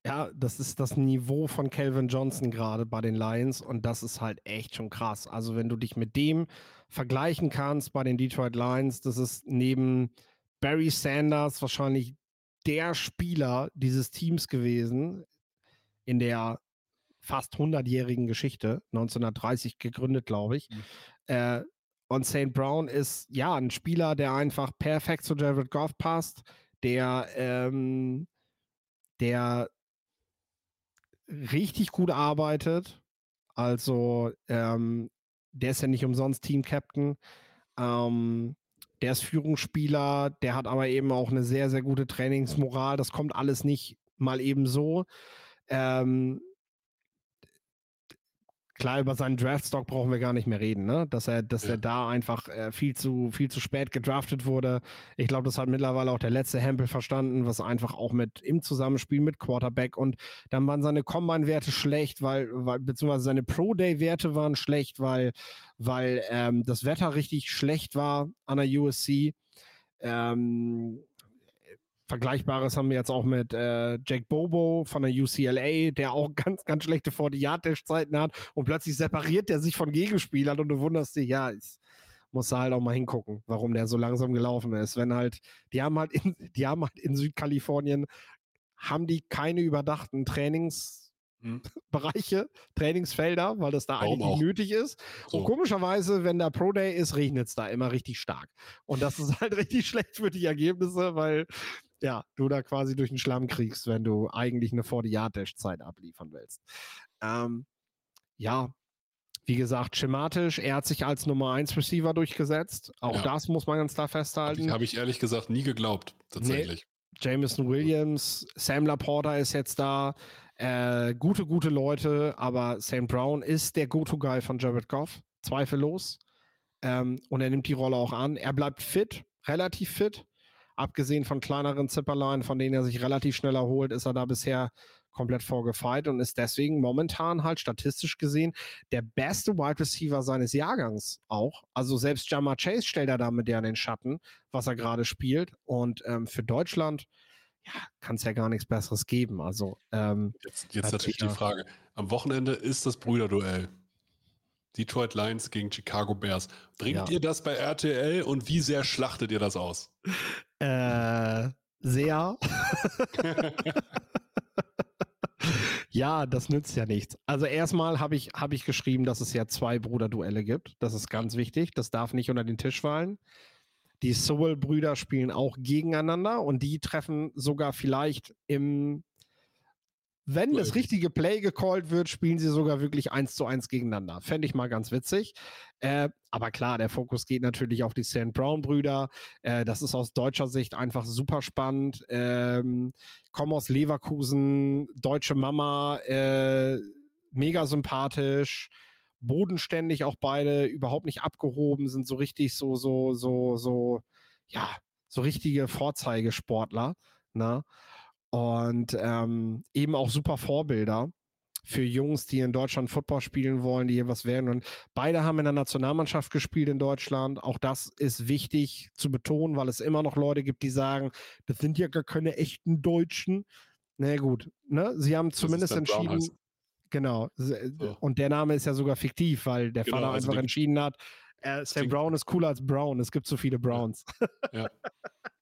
Ja, das ist das Niveau von Calvin Johnson gerade bei den Lions und das ist halt echt schon krass. Also wenn du dich mit dem vergleichen kannst bei den Detroit Lions, das ist neben Barry Sanders wahrscheinlich der Spieler dieses Teams gewesen in der fast 100-jährigen Geschichte, 1930 gegründet, glaube ich. Mhm. Äh, und St. Brown ist ja ein Spieler, der einfach perfekt zu Jared Goff passt, der, ähm, der richtig gut arbeitet. Also, ähm, der ist ja nicht umsonst Team-Captain. Ähm, der ist Führungsspieler, der hat aber eben auch eine sehr, sehr gute Trainingsmoral. Das kommt alles nicht mal eben so. Ähm, klar, über seinen Draftstock brauchen wir gar nicht mehr reden, ne? Dass er, dass Ja. er da einfach äh, viel zu, viel zu spät gedraftet wurde. Ich glaube, das hat mittlerweile auch der letzte Hempel verstanden, was einfach auch mit im Zusammenspiel mit Quarterback und dann waren seine Combine-Werte schlecht, weil, weil beziehungsweise seine Pro-Day-Werte waren schlecht, weil, weil ähm, das Wetter richtig schlecht war an der USC. Ähm, Vergleichbares haben wir jetzt auch mit äh, Jack Bobo von der UCLA, der auch ganz, ganz schlechte 40-Yard-Dash-Zeiten hat und plötzlich separiert der sich von Gegenspielern und du wunderst dich, ja, ich muss da halt auch mal hingucken, warum der so langsam gelaufen ist. Wenn halt, die haben halt in, die haben halt in Südkalifornien, haben die keine überdachten Trainings, Hm? Bereiche, Trainingsfelder, weil das da Warum eigentlich auch? nötig ist. So. Und komischerweise, wenn da Pro Day ist, regnet es da immer richtig stark. Und das ist halt richtig schlecht für die Ergebnisse, weil ja, du da quasi durch den Schlamm kriegst, wenn du eigentlich eine 40-Yard-Dash-Zeit abliefern willst. Ähm, ja, wie gesagt, schematisch, er hat sich als Nummer 1 Receiver durchgesetzt. Auch Ja. das muss man ganz klar Habe festhalten. ich, hab ich ehrlich gesagt nie geglaubt, tatsächlich. Jameson Williams, Sam Laporta ist jetzt da. Äh, gute, gute Leute, aber Sam Brown ist der Go-To-Guy von Jared Goff, zweifellos. Ähm, und er nimmt die Rolle auch an. Er bleibt fit, relativ fit. Abgesehen von kleineren Zipperlein, von denen er sich relativ schnell erholt, ist er da bisher komplett vorgefeit und ist deswegen momentan halt statistisch gesehen der beste Wide Receiver seines Jahrgangs auch. Also selbst Jamar Chase stellt er da mit der in den Schatten, was er gerade spielt. Und ähm, für Deutschland ja, kann es ja gar nichts Besseres geben. Also ähm, Jetzt, jetzt natürlich die ja- Frage. Am Wochenende ist das Brüderduell. Detroit Lions gegen Chicago Bears. Bringt ja. ihr das bei RTL und wie sehr schlachtet ihr das aus? Äh, sehr. ja, das nützt ja nichts. Also erstmal habe ich, hab ich geschrieben, dass es ja zwei Bruderduelle gibt. Das ist ganz wichtig. Das darf nicht unter den Tisch fallen. Die Sowell-Brüder spielen auch gegeneinander und die treffen sogar vielleicht im wenn das richtige Play gecallt wird, spielen sie sogar wirklich eins zu eins gegeneinander. Fände ich mal ganz witzig. Äh, aber klar, der Fokus geht natürlich auf die St. Brown-Brüder. Äh, das ist aus deutscher Sicht einfach super spannend. Ähm, kommen aus Leverkusen, deutsche Mama, äh, mega sympathisch, bodenständig auch beide, überhaupt nicht abgehoben, sind so richtig so, so, so, so, ja, so richtige Vorzeigesportler. Ne? Und ähm, eben auch super Vorbilder für Jungs, die in Deutschland Football spielen wollen, die hier was werden. Und beide haben in der Nationalmannschaft gespielt in Deutschland. Auch das ist wichtig zu betonen, weil es immer noch Leute gibt, die sagen, das sind ja gar keine echten Deutschen. Na nee, gut, ne? Sie haben zumindest entschieden. Genau. So. Und der Name ist ja sogar fiktiv, weil der genau, Vater also einfach entschieden hat, äh, Sam Brown ist cooler als Brown. Es gibt so viele Browns. Ja.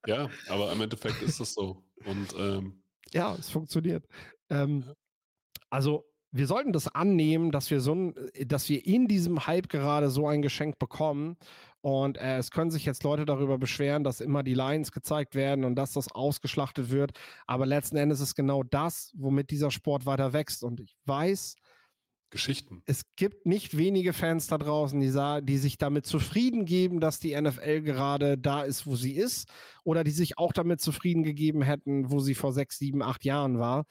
ja, aber im Endeffekt ist das so. Und ähm, ja, es funktioniert. Ähm, also wir sollten das annehmen, dass wir so ein, äh, dass wir in diesem Hype gerade so ein Geschenk bekommen. Und äh, es können sich jetzt Leute darüber beschweren, dass immer die Lions gezeigt werden und dass das ausgeschlachtet wird. Aber letzten Endes ist genau das, womit dieser Sport weiter wächst. Und ich weiß, Geschichten. Es gibt nicht wenige Fans da draußen, die, die sich damit zufrieden geben, dass die NFL gerade da ist, wo sie ist, oder die sich auch damit zufrieden gegeben hätten, wo sie vor sechs, sieben, acht Jahren war.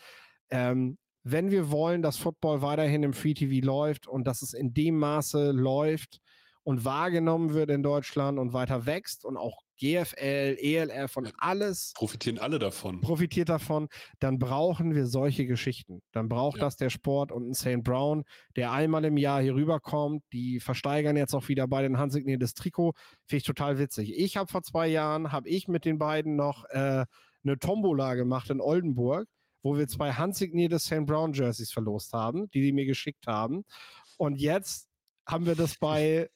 Ähm, wenn wir wollen, dass Football weiterhin im Free TV läuft und dass es in dem Maße läuft und wahrgenommen wird in Deutschland und weiter wächst und auch GFL, ELF und alles. Profitieren alle davon. Profitiert davon. Dann brauchen wir solche Geschichten. Dann braucht ja. das der Sport und ein St. Brown, der einmal im Jahr hier rüberkommt. Die versteigern jetzt auch wieder bei den handsigniertes Trikot. Finde ich total witzig. Ich habe vor zwei Jahren, habe ich mit den beiden noch äh, eine Tombola gemacht in Oldenburg, wo wir zwei handsignierte St. Brown Jerseys verlost haben, die die mir geschickt haben. Und jetzt haben wir das bei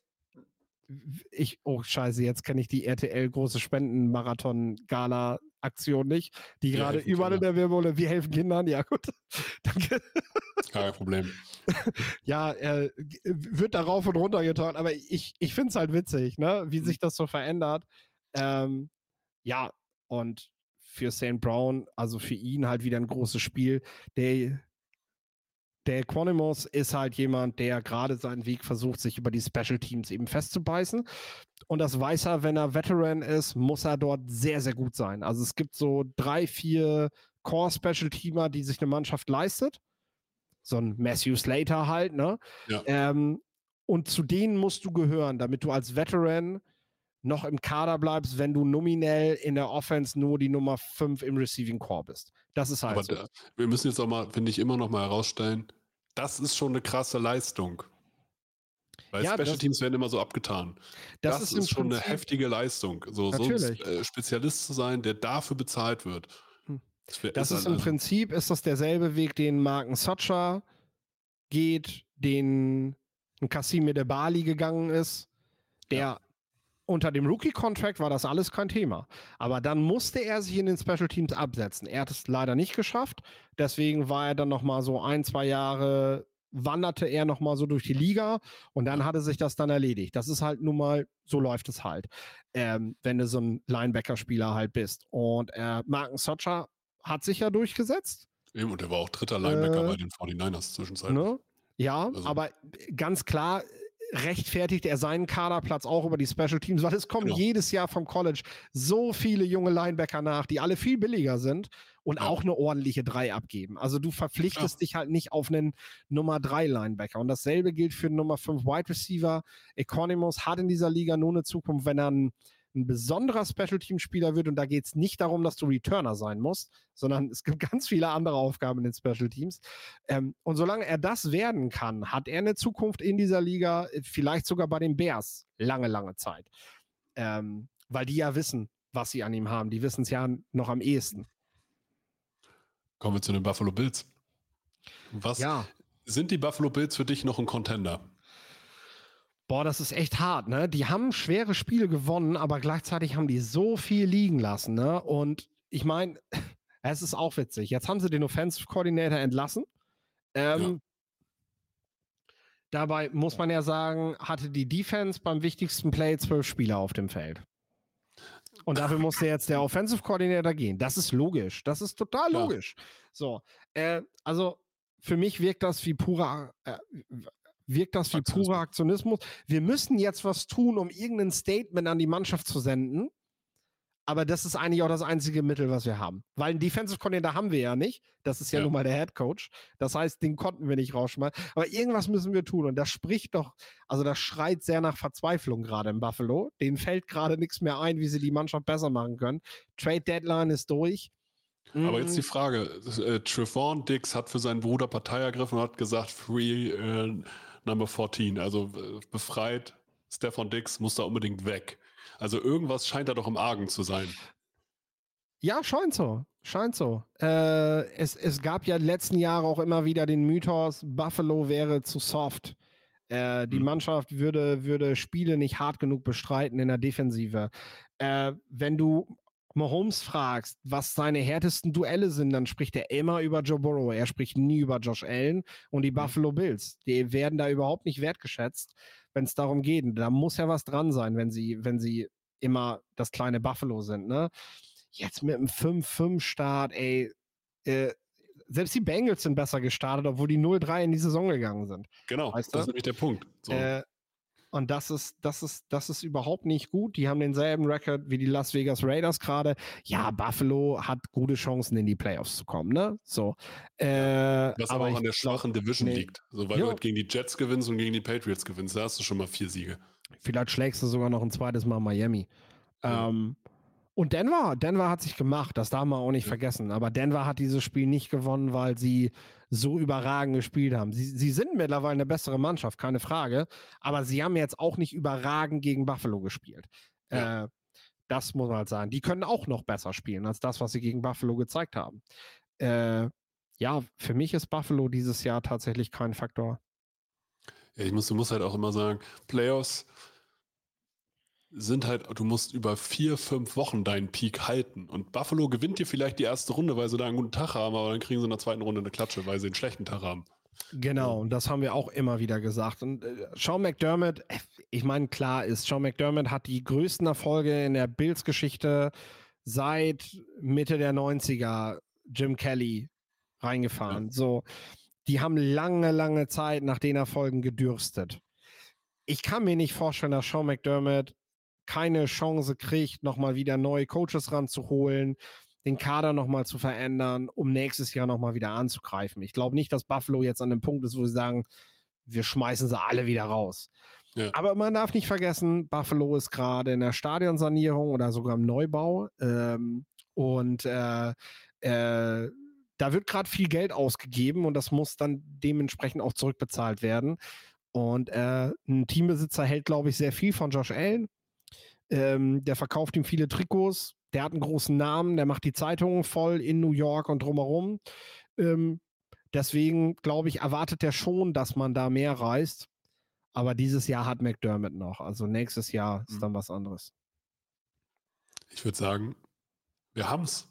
ich, oh Scheiße, jetzt kenne ich die RTL große Spenden-Marathon-Gala-Aktion nicht, die gerade überall in der Wirbel, wir helfen Kindern, ja gut, danke. Kein Problem. ja, äh, wird da rauf und runter getaucht, aber ich, ich finde es halt witzig, ne, wie mhm. sich das so verändert. Ähm, ja, und für St. Brown, also für ihn halt wieder ein großes Spiel. Der, der Quanimos ist halt jemand, der gerade seinen Weg versucht, sich über die Special Teams eben festzubeißen. Und das weiß er, wenn er Veteran ist, muss er dort sehr, sehr gut sein. Also es gibt so drei, vier Core-Special Teamer, die sich eine Mannschaft leistet. So ein Matthew Slater halt, ne? Ja. Ähm, und zu denen musst du gehören, damit du als Veteran noch im Kader bleibst, wenn du nominell in der Offense nur die Nummer 5 im Receiving Core bist. Das ist halt. Aber so. da, wir müssen jetzt auch mal, finde ich, immer noch mal herausstellen, das ist schon eine krasse Leistung. Weil ja, Special Teams werden immer so abgetan. Das, das ist, ist schon Prinzip, eine heftige Leistung. So, so ein äh, Spezialist zu sein, der dafür bezahlt wird. Hm. Das, das ist, ist im also Prinzip ist das derselbe Weg, den Marken Socha geht, den ein Kasim de Bali gegangen ist, der ja unter dem Rookie-Contract war das alles kein Thema. Aber dann musste er sich in den Special Teams absetzen. Er hat es leider nicht geschafft. Deswegen war er dann noch mal so ein, zwei Jahre, wanderte er noch mal so durch die Liga und dann hatte sich das dann erledigt. Das ist halt nun mal, so läuft es halt, ähm, wenn du so ein Linebacker-Spieler halt bist. Und äh, Marken Socha hat sich ja durchgesetzt. Eben, und er war auch dritter Linebacker äh, bei den 49ers zwischenzeitlich. Ne? Ja, also. aber ganz klar, rechtfertigt er seinen Kaderplatz auch über die Special Teams, weil es kommen genau. jedes Jahr vom College so viele junge Linebacker nach, die alle viel billiger sind und auch eine ordentliche 3 abgeben. Also du verpflichtest ja. dich halt nicht auf einen Nummer 3 Linebacker. Und dasselbe gilt für Nummer 5 Wide Receiver. Economos hat in dieser Liga nur eine Zukunft, wenn er ein ein besonderer Special-Team-Spieler wird. Und da geht es nicht darum, dass du Returner sein musst, sondern es gibt ganz viele andere Aufgaben in den Special-Teams. Ähm, und solange er das werden kann, hat er eine Zukunft in dieser Liga, vielleicht sogar bei den Bears, lange, lange Zeit. Ähm, weil die ja wissen, was sie an ihm haben. Die wissen es ja noch am ehesten. Kommen wir zu den Buffalo Bills. Was ja. sind die Buffalo Bills für dich noch ein Contender? Boah, das ist echt hart, ne? Die haben schwere Spiele gewonnen, aber gleichzeitig haben die so viel liegen lassen, ne? Und ich meine, es ist auch witzig. Jetzt haben sie den Offensive Coordinator entlassen. Ähm, ja. Dabei muss man ja sagen, hatte die Defense beim wichtigsten Play zwölf Spieler auf dem Feld. Und dafür musste jetzt der Offensive Coordinator gehen. Das ist logisch. Das ist total logisch. Ja. So, äh, also für mich wirkt das wie purer, äh, wirkt das wie purer Aktionismus. Wir müssen jetzt was tun, um irgendein Statement an die Mannschaft zu senden. Aber das ist eigentlich auch das einzige Mittel, was wir haben. Weil einen Defensive Coordinator haben wir ja nicht. Das ist ja, ja. nun mal der Head Coach. Das heißt, den konnten wir nicht rausschmeißen. Aber irgendwas müssen wir tun. Und das spricht doch, also das schreit sehr nach Verzweiflung gerade im Buffalo. Denen fällt gerade nichts mehr ein, wie sie die Mannschaft besser machen können. Trade Deadline ist durch. Aber jetzt die mm. Frage: äh, Trevon Dix hat für seinen Bruder Partei ergriffen und hat gesagt, Free äh, Number 14, also äh, befreit. Stefan Dix muss da unbedingt weg. Also irgendwas scheint da doch im Argen zu sein. Ja, scheint so. Scheint so. Äh, es, es gab ja letzten Jahre auch immer wieder den Mythos, Buffalo wäre zu soft. Äh, die hm. Mannschaft würde, würde Spiele nicht hart genug bestreiten in der Defensive. Äh, wenn du Mahomes fragst, was seine härtesten Duelle sind, dann spricht er immer über Joe Burrow. Er spricht nie über Josh Allen und die hm. Buffalo Bills. Die werden da überhaupt nicht wertgeschätzt wenn es darum geht. Da muss ja was dran sein, wenn sie, wenn sie immer das kleine Buffalo sind. Ne? Jetzt mit einem 5-5-Start, ey, äh, selbst die Bengals sind besser gestartet, obwohl die 0-3 in die Saison gegangen sind. Genau, weißt das ist nämlich der Punkt. So. Äh, und das ist, das ist, das ist überhaupt nicht gut. Die haben denselben Rekord wie die Las Vegas Raiders gerade. Ja, Buffalo hat gute Chancen, in die Playoffs zu kommen, ne? So. Äh, Was aber, auch an der schwachen glaub, Division nee. liegt. So, weil jo. du halt gegen die Jets gewinnst und gegen die Patriots gewinnst. Da hast du schon mal vier Siege. Vielleicht schlägst du sogar noch ein zweites Mal Miami. Ja. Ähm, und Denver, Denver hat sich gemacht, das darf man auch nicht vergessen. Aber Denver hat dieses Spiel nicht gewonnen, weil sie so überragend gespielt haben. Sie, sie sind mittlerweile eine bessere Mannschaft, keine Frage. Aber sie haben jetzt auch nicht überragend gegen Buffalo gespielt. Ja. Äh, das muss man halt sagen. Die können auch noch besser spielen als das, was sie gegen Buffalo gezeigt haben. Äh, ja, für mich ist Buffalo dieses Jahr tatsächlich kein Faktor. Ja, ich muss, du musst halt auch immer sagen, Playoffs sind halt, du musst über vier, fünf Wochen deinen Peak halten. Und Buffalo gewinnt dir vielleicht die erste Runde, weil sie da einen guten Tag haben, aber dann kriegen sie in der zweiten Runde eine Klatsche, weil sie einen schlechten Tag haben. Genau, und das haben wir auch immer wieder gesagt. Und äh, Sean McDermott, äh, ich meine, klar ist, Sean McDermott hat die größten Erfolge in der Bills-Geschichte seit Mitte der 90er Jim Kelly reingefahren. Ja. So, die haben lange, lange Zeit nach den Erfolgen gedürstet. Ich kann mir nicht vorstellen, dass Sean McDermott keine Chance kriegt, nochmal wieder neue Coaches ranzuholen, den Kader nochmal zu verändern, um nächstes Jahr nochmal wieder anzugreifen. Ich glaube nicht, dass Buffalo jetzt an dem Punkt ist, wo sie sagen, wir schmeißen sie alle wieder raus. Ja. Aber man darf nicht vergessen, Buffalo ist gerade in der Stadionsanierung oder sogar im Neubau. Ähm, und äh, äh, da wird gerade viel Geld ausgegeben und das muss dann dementsprechend auch zurückbezahlt werden. Und äh, ein Teambesitzer hält, glaube ich, sehr viel von Josh Allen. Ähm, der verkauft ihm viele Trikots. Der hat einen großen Namen. Der macht die Zeitungen voll in New York und drumherum. Ähm, deswegen, glaube ich, erwartet er schon, dass man da mehr reist. Aber dieses Jahr hat McDermott noch. Also nächstes Jahr ist mhm. dann was anderes. Ich würde sagen, wir haben es.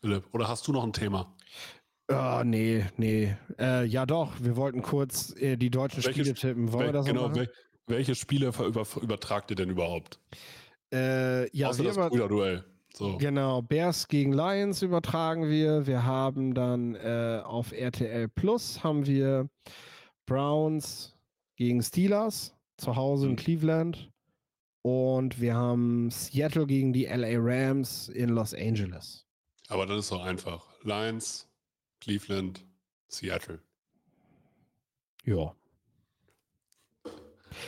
Philipp, oder hast du noch ein Thema? Oh, nee, nee. Äh, ja, doch. Wir wollten kurz äh, die deutschen Welche, Spiele tippen. Wollen wir das genau, so welche Spiele über, übertragt ihr denn überhaupt? Äh, ja, Außer das Brüderduell. So. Genau, Bears gegen Lions übertragen wir. Wir haben dann äh, auf RTL Plus haben wir Browns gegen Steelers zu Hause in hm. Cleveland. Und wir haben Seattle gegen die LA Rams in Los Angeles. Aber dann ist doch einfach. Lions, Cleveland, Seattle. Ja.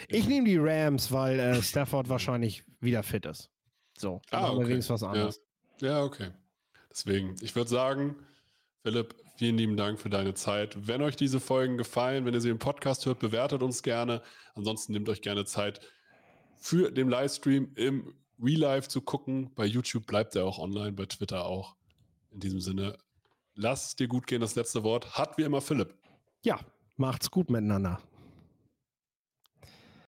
Ich nehme die Rams, weil äh, Stafford wahrscheinlich wieder fit ist. So, ah, okay. was anderes. Ja. ja, okay. Deswegen, ich würde sagen, Philipp, vielen lieben Dank für deine Zeit. Wenn euch diese Folgen gefallen, wenn ihr sie im Podcast hört, bewertet uns gerne. Ansonsten nehmt euch gerne Zeit für den Livestream im Real Life zu gucken. Bei YouTube bleibt er auch online, bei Twitter auch. In diesem Sinne, lass es dir gut gehen. Das letzte Wort hat wie immer Philipp. Ja, macht's gut miteinander.